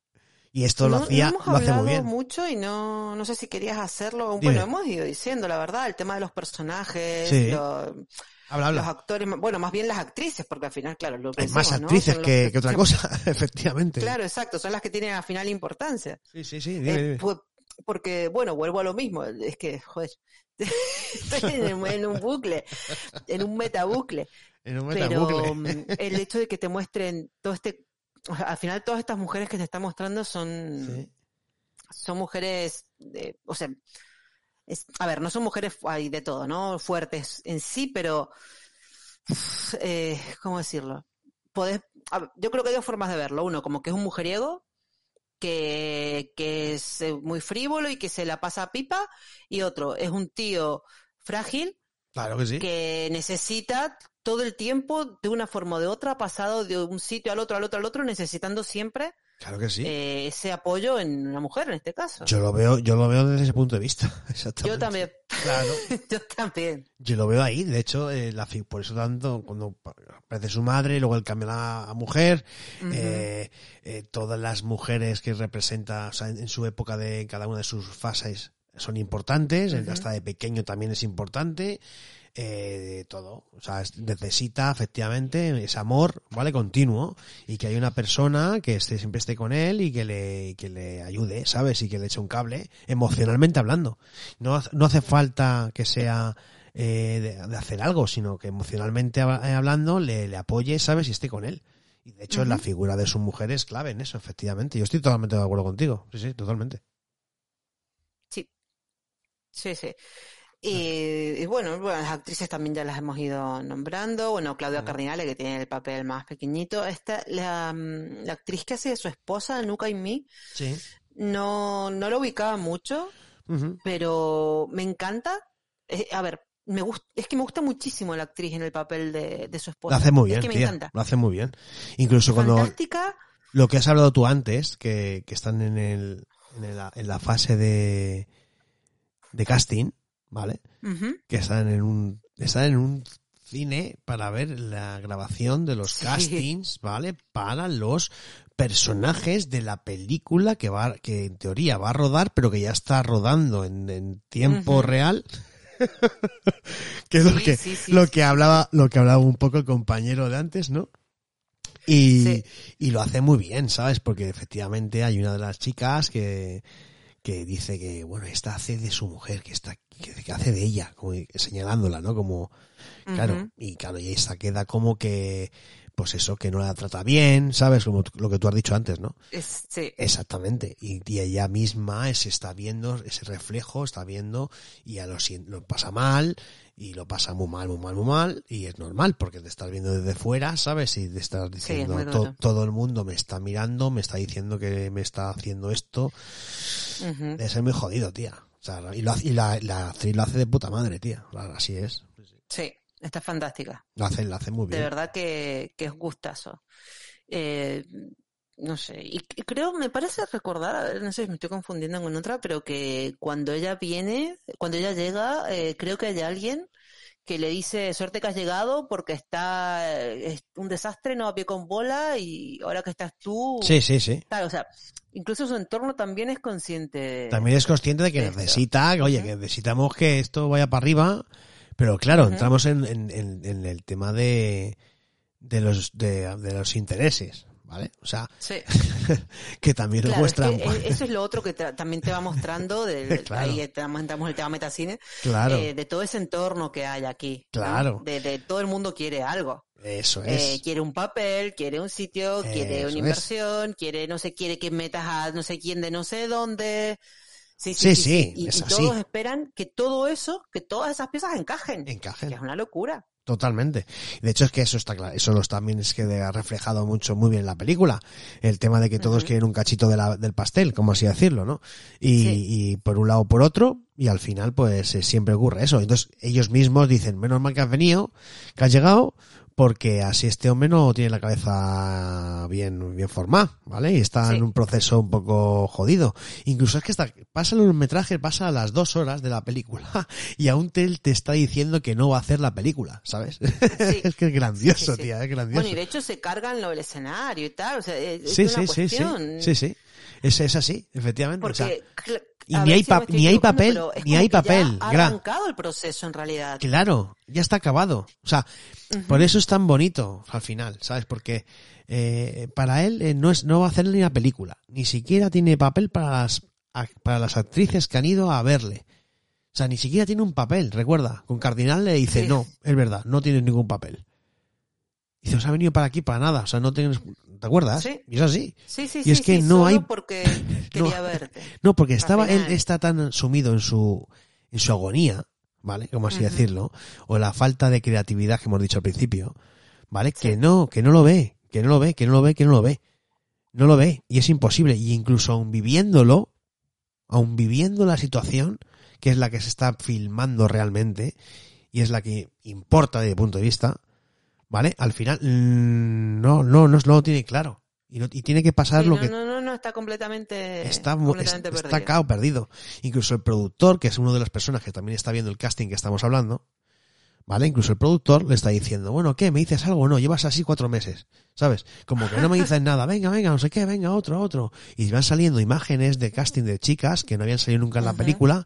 Y esto lo No- hacía, no hemos lo hace muy hablado bien. mucho y no, no sé si querías hacerlo. Dime. Bueno, hemos ido diciendo, la verdad, el tema de los personajes, Sí. lo- Habla, los actores, bueno, más bien las actrices, porque al final, claro, lo que Hay más actrices los que, que otra cosa, efectivamente. Claro, exacto, son las que tienen al final importancia. Sí, sí, sí, dime, Eh, dime. pu- porque, bueno, vuelvo a lo mismo, es que, joder, estoy en, en un bucle, en un metabucle, En un pero metabucle. mm, el hecho de que te muestren todo este, al final todas estas mujeres que te están mostrando son, Sí. son mujeres, de- o sea, es- a ver, no son mujeres, hay de todo, ¿no? Fuertes en sí, pero, eh, ¿cómo decirlo? Podés, a yo creo que hay dos formas de verlo. Uno, como que es un mujeriego, que, que es eh, muy frívolo y que se la pasa a pipa, y otro, es un tío frágil Claro que sí. que necesita todo el tiempo, de una forma o de otra, pasado de un sitio al otro, al otro, al otro, necesitando siempre Claro que sí. eh, ese apoyo en una mujer, en este caso. Yo lo veo, yo lo veo desde ese punto de vista. Exactamente. Yo también. Claro. Yo también. Yo lo veo ahí, de hecho, eh, la, por eso tanto, cuando aparece su madre, luego él cambia a, a mujer, eh, eh, todas las mujeres que representa, o sea, en, en su época de cada una de sus fases son importantes, hasta de pequeño también es importante, eh, todo, o sea, es- necesita efectivamente ese amor, ¿vale? Continuo, y que hay una persona que esté, siempre esté con él y que le, que le ayude, ¿sabes? Y que le eche un cable, emocionalmente hablando. No, no hace falta que sea eh, de, de hacer algo, sino que emocionalmente eh, hablando le, le apoye, ¿sabes? Y esté con él. Y de hecho la figura de su mujer es clave en eso, efectivamente. Yo estoy totalmente de acuerdo contigo. Sí, sí, totalmente. Sí. Sí, sí. Y, y bueno, bueno, las actrices también ya las hemos ido nombrando. Bueno, Claudia. Cardinale, que tiene el papel más pequeñito. Esta, la, la actriz que hace de su esposa, Nuka y Me, Sí. no, no la ubicaba mucho, pero me encanta. Eh, a ver, me gusta, es que me gusta muchísimo la actriz en el papel de, de su Lo esposa. hace muy bien, es que me tía. encanta. Lo hace muy bien. Incluso cuando Fantástica. lo que has hablado tú antes, que, que están en el, en, el- en la fase de, de casting, ¿vale? Que están en un, están en un cine para ver la grabación de los Sí. castings, ¿vale? Para los personajes de la película que va, que en teoría va a rodar, pero que ya está rodando en, en tiempo real. que es lo que, sí, lo que hablaba, lo que hablaba un poco el compañero de antes, ¿no? Y, y lo hace muy bien, ¿sabes? Porque efectivamente hay una de las chicas que, que dice que, bueno, esta hace de su mujer, que está, que, que hace de ella, como señalándola, ¿no? Como, claro, y claro, y esta queda como que, pues eso, que no la trata bien, ¿sabes? Como lo que tú has dicho antes, ¿no? Es- sí. Exactamente. Y, y ella misma se está viendo ese reflejo, está viendo y a lo, lo pasa mal y lo pasa muy mal, muy mal, muy mal y es normal porque te estás viendo desde fuera, ¿sabes? Y te estás diciendo muy "To- duro. todo el mundo me está mirando, me está diciendo que me está haciendo esto. Debe ser muy jodido, tía. O sea, y, lo hace- y la, la actriz lo hace de puta madre, tía. Así es. Sí, está fantástica. Lo hace, lo hace muy De bien. verdad que, que es gustazo. Eh, no sé, y creo, me parece recordar, a ver, no sé si me estoy confundiendo con otra, pero que cuando ella viene, cuando ella llega, eh, creo que hay alguien que le dice suerte que has llegado porque está es un desastre, no a pie con bola y ahora que estás tú. Sí, sí, sí. Claro, o sea, incluso su entorno también es consciente. También es consciente de que de esto. necesita, oye, que necesitamos que esto vaya para arriba, pero claro, entramos en, en- en- en el tema de, de los de, de los intereses, ¿vale? O sea, Sí. que también nos Claro, es muestran. que, eh, eso es lo otro que también te va mostrando, del, Claro. ahí entramos entramos en el tema metacine, claro, eh, de todo ese entorno que hay aquí. ¿no? Claro. De, de todo el mundo quiere algo. eso Eh, es. quiere un papel, quiere un sitio, quiere Eso una es. inversión, quiere, no sé, quiere que metas a no sé quién de no sé dónde. Sí, Sí, sí, sí, Y, es y así. todos esperan que todo eso, que todas esas piezas encajen. Encajen. Que es una locura. Totalmente. De hecho es que eso está claro, eso los también es que ha reflejado mucho muy bien en la película. El tema de que todos quieren un cachito de la- del pastel, como así decirlo, ¿no? Y, Sí. y por un lado o por otro, y al final pues eh, siempre ocurre eso. Entonces ellos mismos dicen, menos mal que has venido, que has llegado, porque así este hombre no tiene la cabeza bien, bien formada, ¿vale? Y está Sí. en un proceso un poco jodido. Incluso es que está, pasa el metraje, pasa a las dos horas de la película y aún te, te está diciendo que no va a hacer la película, ¿sabes? es que es grandioso, Sí, sí, sí. tía, es grandioso. Bueno, y de hecho se cargan lo del escenario y tal. O sea, es, sí, una sí, sí, sí, cuestión. sí, sí. Es, es así, efectivamente. Porque, o sea, cl- y ni hay si ni hay papel, ni hay ya papel, Ha arrancado el proceso en realidad. Claro, ya está acabado. O sea, por eso es tan bonito al final, ¿sabes? Porque eh, para él eh, no es no va a hacer ni una película, ni siquiera tiene papel para las para las actrices que han ido a verle. O sea, ni siquiera tiene un papel, recuerda. Con Cardinal le dice, Sí. no, es verdad, no tienes ningún papel. Dice, os ha venido para aquí para nada, o sea, no tienes, ¿te acuerdas? Sí. Y es así. Sí, sí, Y sí. es que sí, no solo hay- porque quería verte. No, porque estaba, él está tan sumido en su, en su agonía, ¿vale? Como así decirlo, o la falta de creatividad que hemos dicho al principio, ¿vale? Que no, que no lo ve, que no lo ve, que no lo ve, que no lo ve. No lo ve, y es imposible. Y incluso aun viviéndolo, aun viviendo la situación, que es la que se está filmando realmente, y es la que importa desde mi punto de vista, ¿vale? Al final, mm, no, no, no, lo tiene claro. Y, no- y tiene que pasar Sí, lo no, que no, no, no, está completamente, está, completamente está, perdido. está cao perdido. Incluso el productor, que es uno de las personas que también está viendo el casting que estamos hablando, ¿vale? Incluso el productor le está diciendo, bueno, ¿qué? ¿Me dices algo? No, llevas así cuatro meses, ¿sabes? Como que no me dices nada, venga, venga, no sé qué, venga, otro, otro. Y van saliendo imágenes de casting de chicas que no habían salido nunca en la película,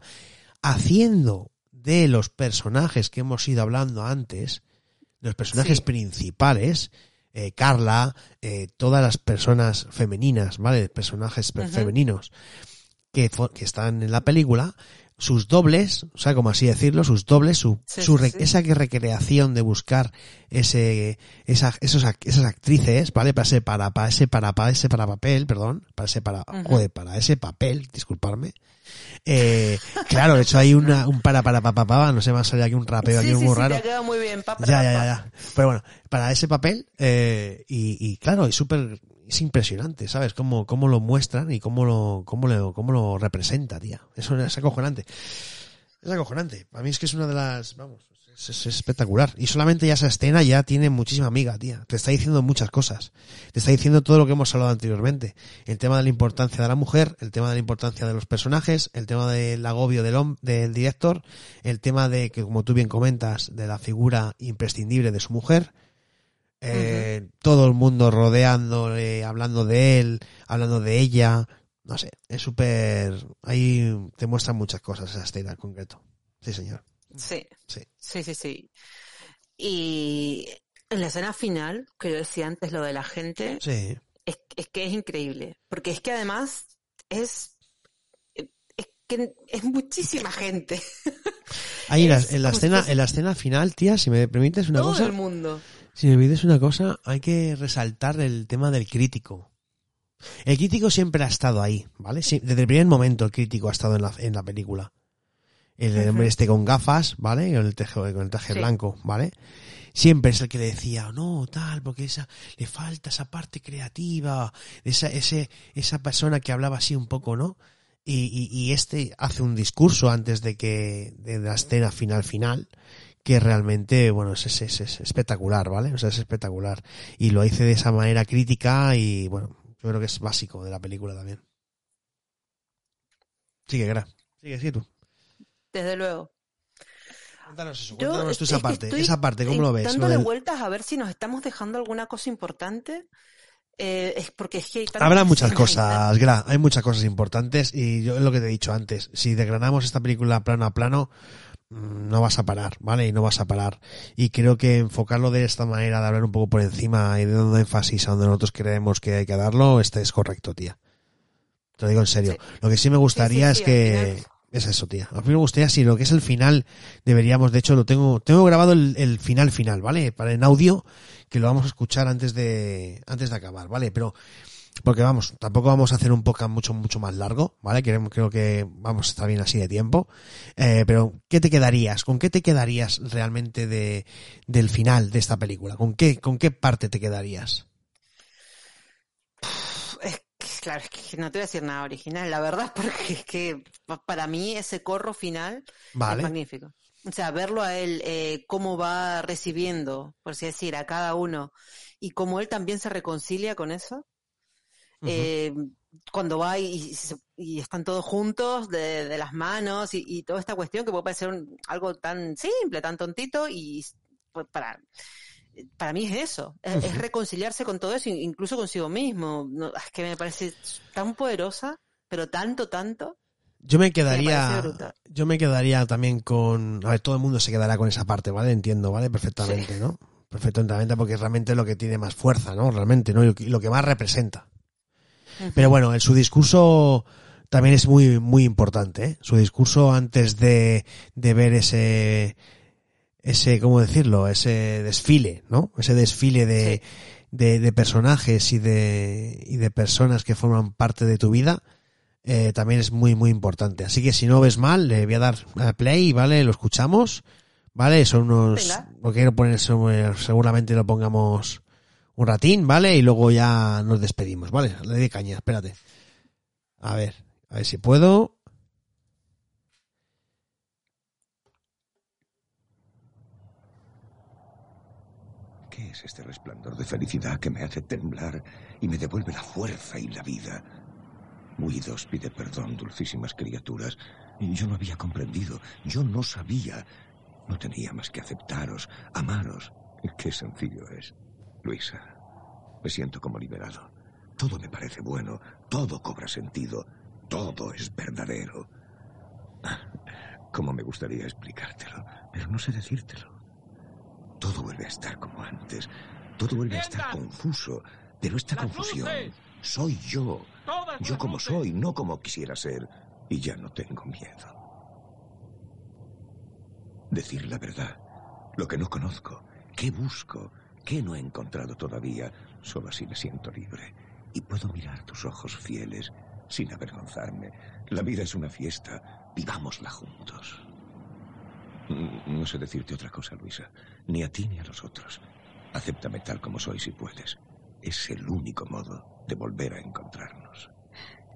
haciendo de los personajes que hemos ido hablando antes, los personajes Sí. principales, eh, Carla, eh, todas las personas femeninas, ¿vale? Personajes femeninos que, que están en la película, sus dobles, o sea, como así decirlo, sus dobles, su, Sí, su sí, esa que recreación de buscar ese, esa, esos, esas actrices, ¿vale? Para ese para, para ese para, para ese para papel, perdón, para ese para, joder, para ese papel, disculparme. Eh, claro, de hecho hay una, un para para pa, pa, pa, no sé, me ha salido aquí un rapeo sí, aquí muy raro. te muy bien. Pa, Ya, ya, ya. Pero bueno, para ese papel, eh, y, y claro, es súper, es impresionante, ¿sabes? Cómo, cómo lo muestran y cómo lo, cómo lo, cómo lo representa, tía. Eso es acojonante. Es acojonante. A mí es que es una de las, vamos, es, es espectacular. Y solamente ya esa escena ya tiene muchísima amiga, tía. Te está diciendo muchas cosas. Te está diciendo todo lo que hemos hablado anteriormente. El tema de la importancia de la mujer, el tema de la importancia de los personajes, el tema del agobio del, del director, el tema de que, como tú bien comentas, de la figura imprescindible de su mujer, eh, todo el mundo rodeándole, hablando de él, hablando de ella, no sé, es súper, ahí te muestran muchas cosas esa escena en concreto. Sí, señor. Sí. Sí. Sí, sí, sí. Y en la escena final, que yo decía antes lo de la gente, Sí. es, es que es increíble. Porque es que además es, es que es muchísima gente. Ahí en la- Es en la como si escena, en la escena final, tía, si me permites una Todo cosa, el mundo. Si me permites una cosa, hay que resaltar el tema del crítico. El crítico siempre ha estado ahí, ¿vale? Sí, desde el primer momento el crítico ha estado en la, en la película. El hombre este con gafas, ¿vale? Con el traje, con el traje Sí. blanco, ¿vale? Siempre es el que le decía, no, tal, porque esa, le falta esa parte creativa, esa, ese, esa persona que hablaba así un poco, ¿no? Y, y, y este hace un discurso antes de que, de la escena final final, que realmente, bueno, es, es, es- es espectacular, ¿vale? O sea, es espectacular. Y lo hice de esa manera crítica y, bueno, yo creo que es básico de la película también. Sigue, Gra. Sigue, sigue tú. Desde luego. Cuéntanos eso, Yo cuéntanos tú estoy- esa parte, esa parte, ¿cómo lo ves? Dándole del- vueltas a ver si nos estamos dejando alguna cosa importante. Eh, es porque es que hay Habrá muchas cosas, Gra, hay muchas cosas importantes y yo es lo que te he dicho antes, si desgranamos esta película plano a plano, no vas a parar, ¿vale? Y no vas a parar. Y creo que enfocarlo de esta manera, de hablar un poco por encima y de dando énfasis a donde nosotros creemos que hay que darlo, este es correcto, tía. Te lo digo en serio. Sí. Lo que sí me gustaría sí, es que... Es eso, tía. A mí me gustaría, si lo que es el final, deberíamos, de hecho, lo tengo, tengo grabado el, el final final, ¿vale? Para en audio, que lo vamos a escuchar antes de, antes de acabar, ¿vale? Pero, porque vamos, tampoco vamos a hacer un podcast mucho, mucho más largo, ¿vale? Queremos, creo que vamos a estar bien así de tiempo. Eh, pero, ¿qué te quedarías? ¿Con qué te quedarías realmente de, del final de esta película? ¿Con qué, con qué parte te quedarías? Es que, claro, es que no te voy a decir nada original, la verdad, porque es que pa- para mí ese corro final es Vale. magnífico. O sea, verlo a él, eh, cómo va recibiendo, por así decir, a cada uno, y cómo él también se reconcilia con eso. Eh, cuando va y, y están todos juntos de, de las manos y, y toda esta cuestión que puede parecer un- algo tan simple, tan tontito y pues, para para mí es eso, es, es reconciliarse con todo eso, incluso consigo mismo. No, es que me parece tan poderosa, pero tanto, tanto. Yo me quedaría, yo me quedaría también con, a ver, todo el mundo se quedará con esa parte, ¿vale? Entiendo, ¿vale? Perfectamente, ¿no? Perfectamente, porque es realmente lo que tiene más fuerza, ¿no? Realmente, ¿no? Y lo que más representa. Pero bueno, en su discurso también es muy, muy importante, ¿eh? Su discurso antes de, de ver ese, ese, ¿cómo decirlo? Ese desfile, ¿no? Ese desfile de, de, de personajes y de, y de personas que forman parte de tu vida, eh, también es muy, muy importante. Así que si no ves mal, le voy a dar a play, ¿vale? Lo escuchamos, ¿vale? Son unos, lo quiero poner, seguramente lo pongamos un ratín, ¿vale? Y luego ya nos despedimos, ¿vale? Le doy caña, espérate. A ver, a ver si puedo. ¿Qué es este resplandor de felicidad que me hace temblar y me devuelve la fuerza y la vida? Huidos pide perdón, dulcísimas criaturas. Yo no había comprendido, yo no sabía. No tenía más que aceptaros, amaros. Qué sencillo es. Luisa, me siento como liberado. Todo me parece bueno, todo cobra sentido, todo es verdadero. Cómo me gustaría explicártelo, pero no sé decírtelo. Todo vuelve a estar como antes. Todo vuelve a estar confuso. Pero esta confusión soy yo. Yo como soy, no como quisiera ser. Y ya no tengo miedo. Decir la verdad. Lo que no conozco. ¿Qué busco? ¿Qué no he encontrado todavía? Solo así me siento libre. Y puedo mirar tus ojos fieles sin avergonzarme. La vida es una fiesta. Vivámosla juntos. Mm, No sé decirte otra cosa, Luisa. Ni a ti ni a los otros. Acéptame tal como soy si puedes. Es el único modo de volver a encontrarnos.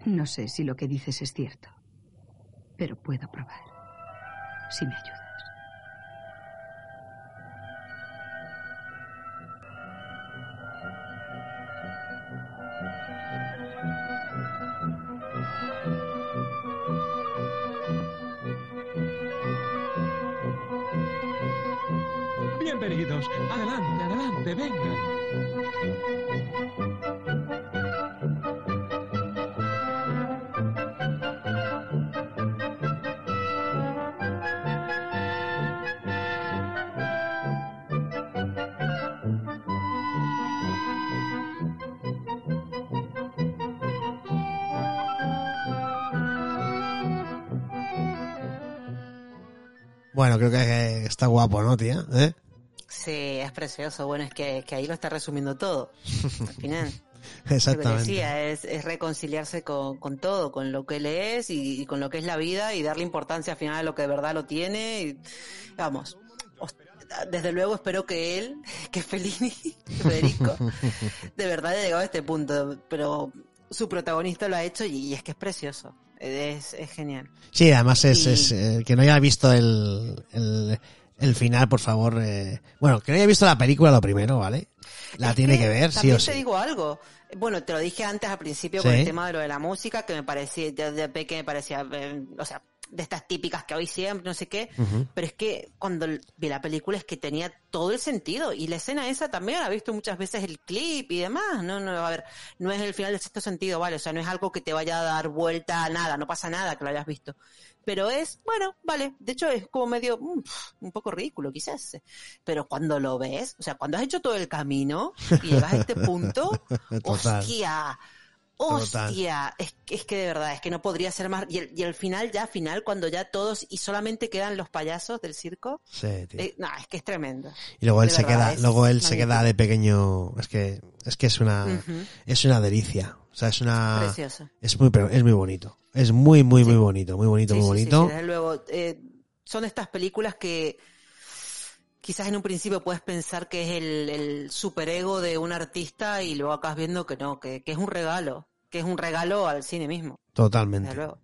No sé si lo que dices es cierto, pero puedo probar. Si me ayudas. Bienvenidos. Adelante, adelante. Bueno, creo que está guapo, ¿no, tía? ¿Eh? Sí, es precioso. Bueno, es que, que ahí lo está resumiendo todo. Al final. Lo que decía es, es reconciliarse con, con todo, con lo que él es y, y con lo que es la vida y darle importancia al final a lo que de verdad lo tiene. Y, vamos, os- desde luego espero que él, que Fellini, Federico, de verdad haya llegado a este punto, pero su protagonista lo ha hecho y, y es que es precioso. Es, es genial. Sí, además es, Y- es, eh, que no haya visto el, el, el final, por favor. eh, bueno, que no haya visto la película lo primero, ¿vale? La Es tiene que ver, sí también o te sí. digo algo. Bueno, te lo dije antes al principio Sí. con el tema de lo de la música, que me parecía, de, peque me parecía, eh, o sea, de estas típicas que hoy siempre, no sé qué, pero es que cuando vi la película es que tenía todo el sentido y la escena esa también la he visto muchas veces el clip y demás, no, no, a ver, no es el final del sexto sentido, vale, o sea, no es algo que te vaya a dar vuelta a nada, no pasa nada que lo hayas visto, pero es, bueno, vale, de hecho es como medio, pf, un poco ridículo quizás, pero cuando lo ves, o sea, cuando has hecho todo el camino y llegas a este punto, Total. hostia, hostia, es, que- es que de verdad, es que no podría ser más, y el, y el final ya, final, cuando ya todos y solamente quedan los payasos del circo, Sí, tío. eh, no, es que es tremendo. Y luego él de se verdad, queda, luego él se queda de pequeño, es que, es que es una, es una delicia. O sea, es una, Precioso. es muy, es muy bonito. Es muy, muy, muy bonito, muy bonito, Sí, muy bonito. sí, desde luego. Eh, son estas películas que quizás en un principio puedes pensar que es el, el superego de un artista y luego acabas viendo que no, que, que es un regalo, que es un regalo al cine mismo. Totalmente. Desde luego.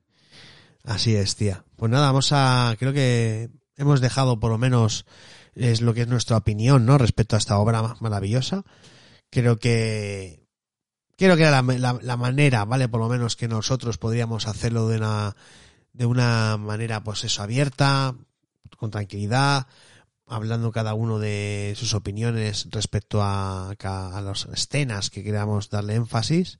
Así es, tía. Pues nada, vamos a, creo que hemos dejado por lo menos es lo que es nuestra opinión, ¿no? Respecto a esta obra ma- maravillosa. Creo que, creo que era la, la- la manera, ¿vale? Por lo menos que nosotros podríamos hacerlo de una, de una manera, pues eso, abierta, con tranquilidad, hablando cada uno de sus opiniones respecto a, a las escenas que queramos darle énfasis.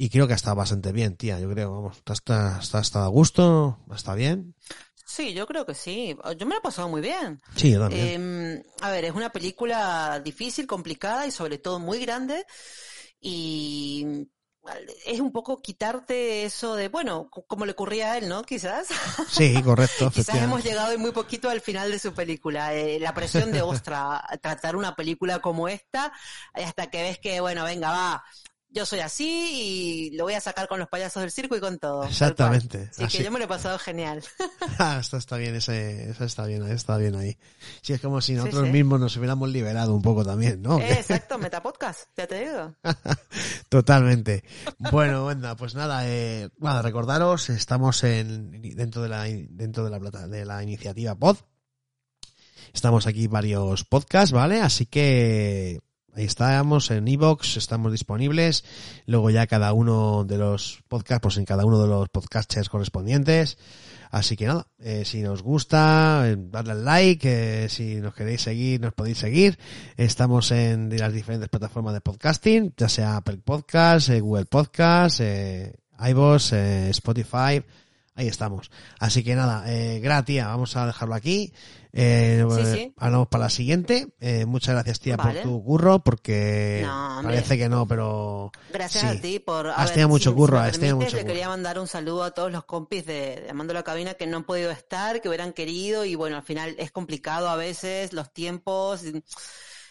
Y creo que ha estado bastante bien, tía. Yo creo, vamos, está, está, está, está a gusto, está bien. Sí, yo creo que sí. Yo me lo he pasado muy bien. Sí, yo también. Eh, a ver, es una película difícil, complicada y sobre todo muy grande. Y es un poco quitarte eso de, bueno, como le ocurría a él, ¿no? Quizás. Sí, correcto, Quizás hemos llegado muy poquito al final de su película. Eh, la presión de, ostra, tratar una película como esta, eh, hasta que ves que, bueno, venga, va, yo soy así y lo voy a sacar con los payasos del circo y con todo. Exactamente, Así así. que yo me lo he pasado genial. Ah, está, está bien, ese, esa está bien, está bien ahí. Sí, es como si nosotros sí. mismos nos hubiéramos liberado un poco también, ¿no? Eh, exacto, Metapodcast, ya te digo. Totalmente. Bueno, venga, pues nada, eh, bueno, recordaros, estamos en, dentro de la, dentro de la plata, de la iniciativa Pod. Estamos aquí varios podcasts, ¿vale? Así que estamos en Evox, estamos disponibles. Luego ya cada uno de los podcasts, pues en cada uno de los podcasters correspondientes. Así que nada, eh, si nos gusta, eh, darle al like, eh, si nos queréis seguir, nos podéis seguir. Estamos en las diferentes plataformas de podcasting, ya sea Apple Podcast, eh, Google Podcast, iVoox, Spotify, ahí estamos. Así que nada, eh, gracias, vamos a dejarlo aquí. Eh, Sí, eh, sí. Hablamos para la siguiente. Eh, muchas gracias, tía, Vale. por tu curro, porque No, parece que no, pero Gracias sí. a ti por... a Has ver, tenido mucho si- curro, has tenido mucho Le curro. quería mandar un saludo a todos los compis de, de Amando la Cabina que no han podido estar, que hubieran querido y bueno, al final es complicado a veces, los tiempos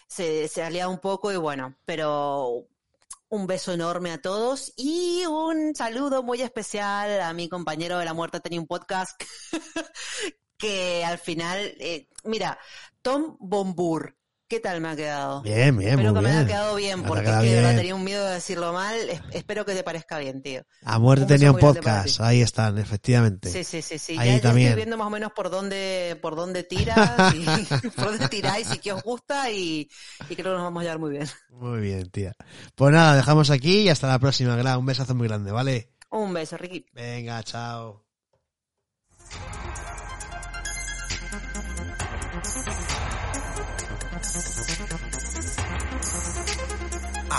se, se ha liado un poco y bueno, pero un beso enorme a todos y un saludo muy especial a mi compañero de la muerte tenía un podcast que al final, eh, mira, Tom Bombur, ¿qué tal me ha quedado? Bien, bien, Espero muy que me haya quedado bien, porque es que de verdad bien. tenía un miedo de decirlo mal. Es- espero que te parezca bien, tío. A muerte Un tenía un podcast, ahí están, efectivamente. Sí, sí, sí, sí. Ahí ya, ya también. estoy viendo más o menos por dónde, por dónde tiras, y, por dónde tiráis y qué os gusta y, y creo que nos vamos a llevar muy bien. Muy bien, tía. Pues nada, dejamos aquí y hasta la próxima. Gra. Un besazo muy grande, ¿vale? Un beso, Ricky. Venga, chao.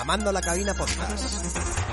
Amando la cabina podcast.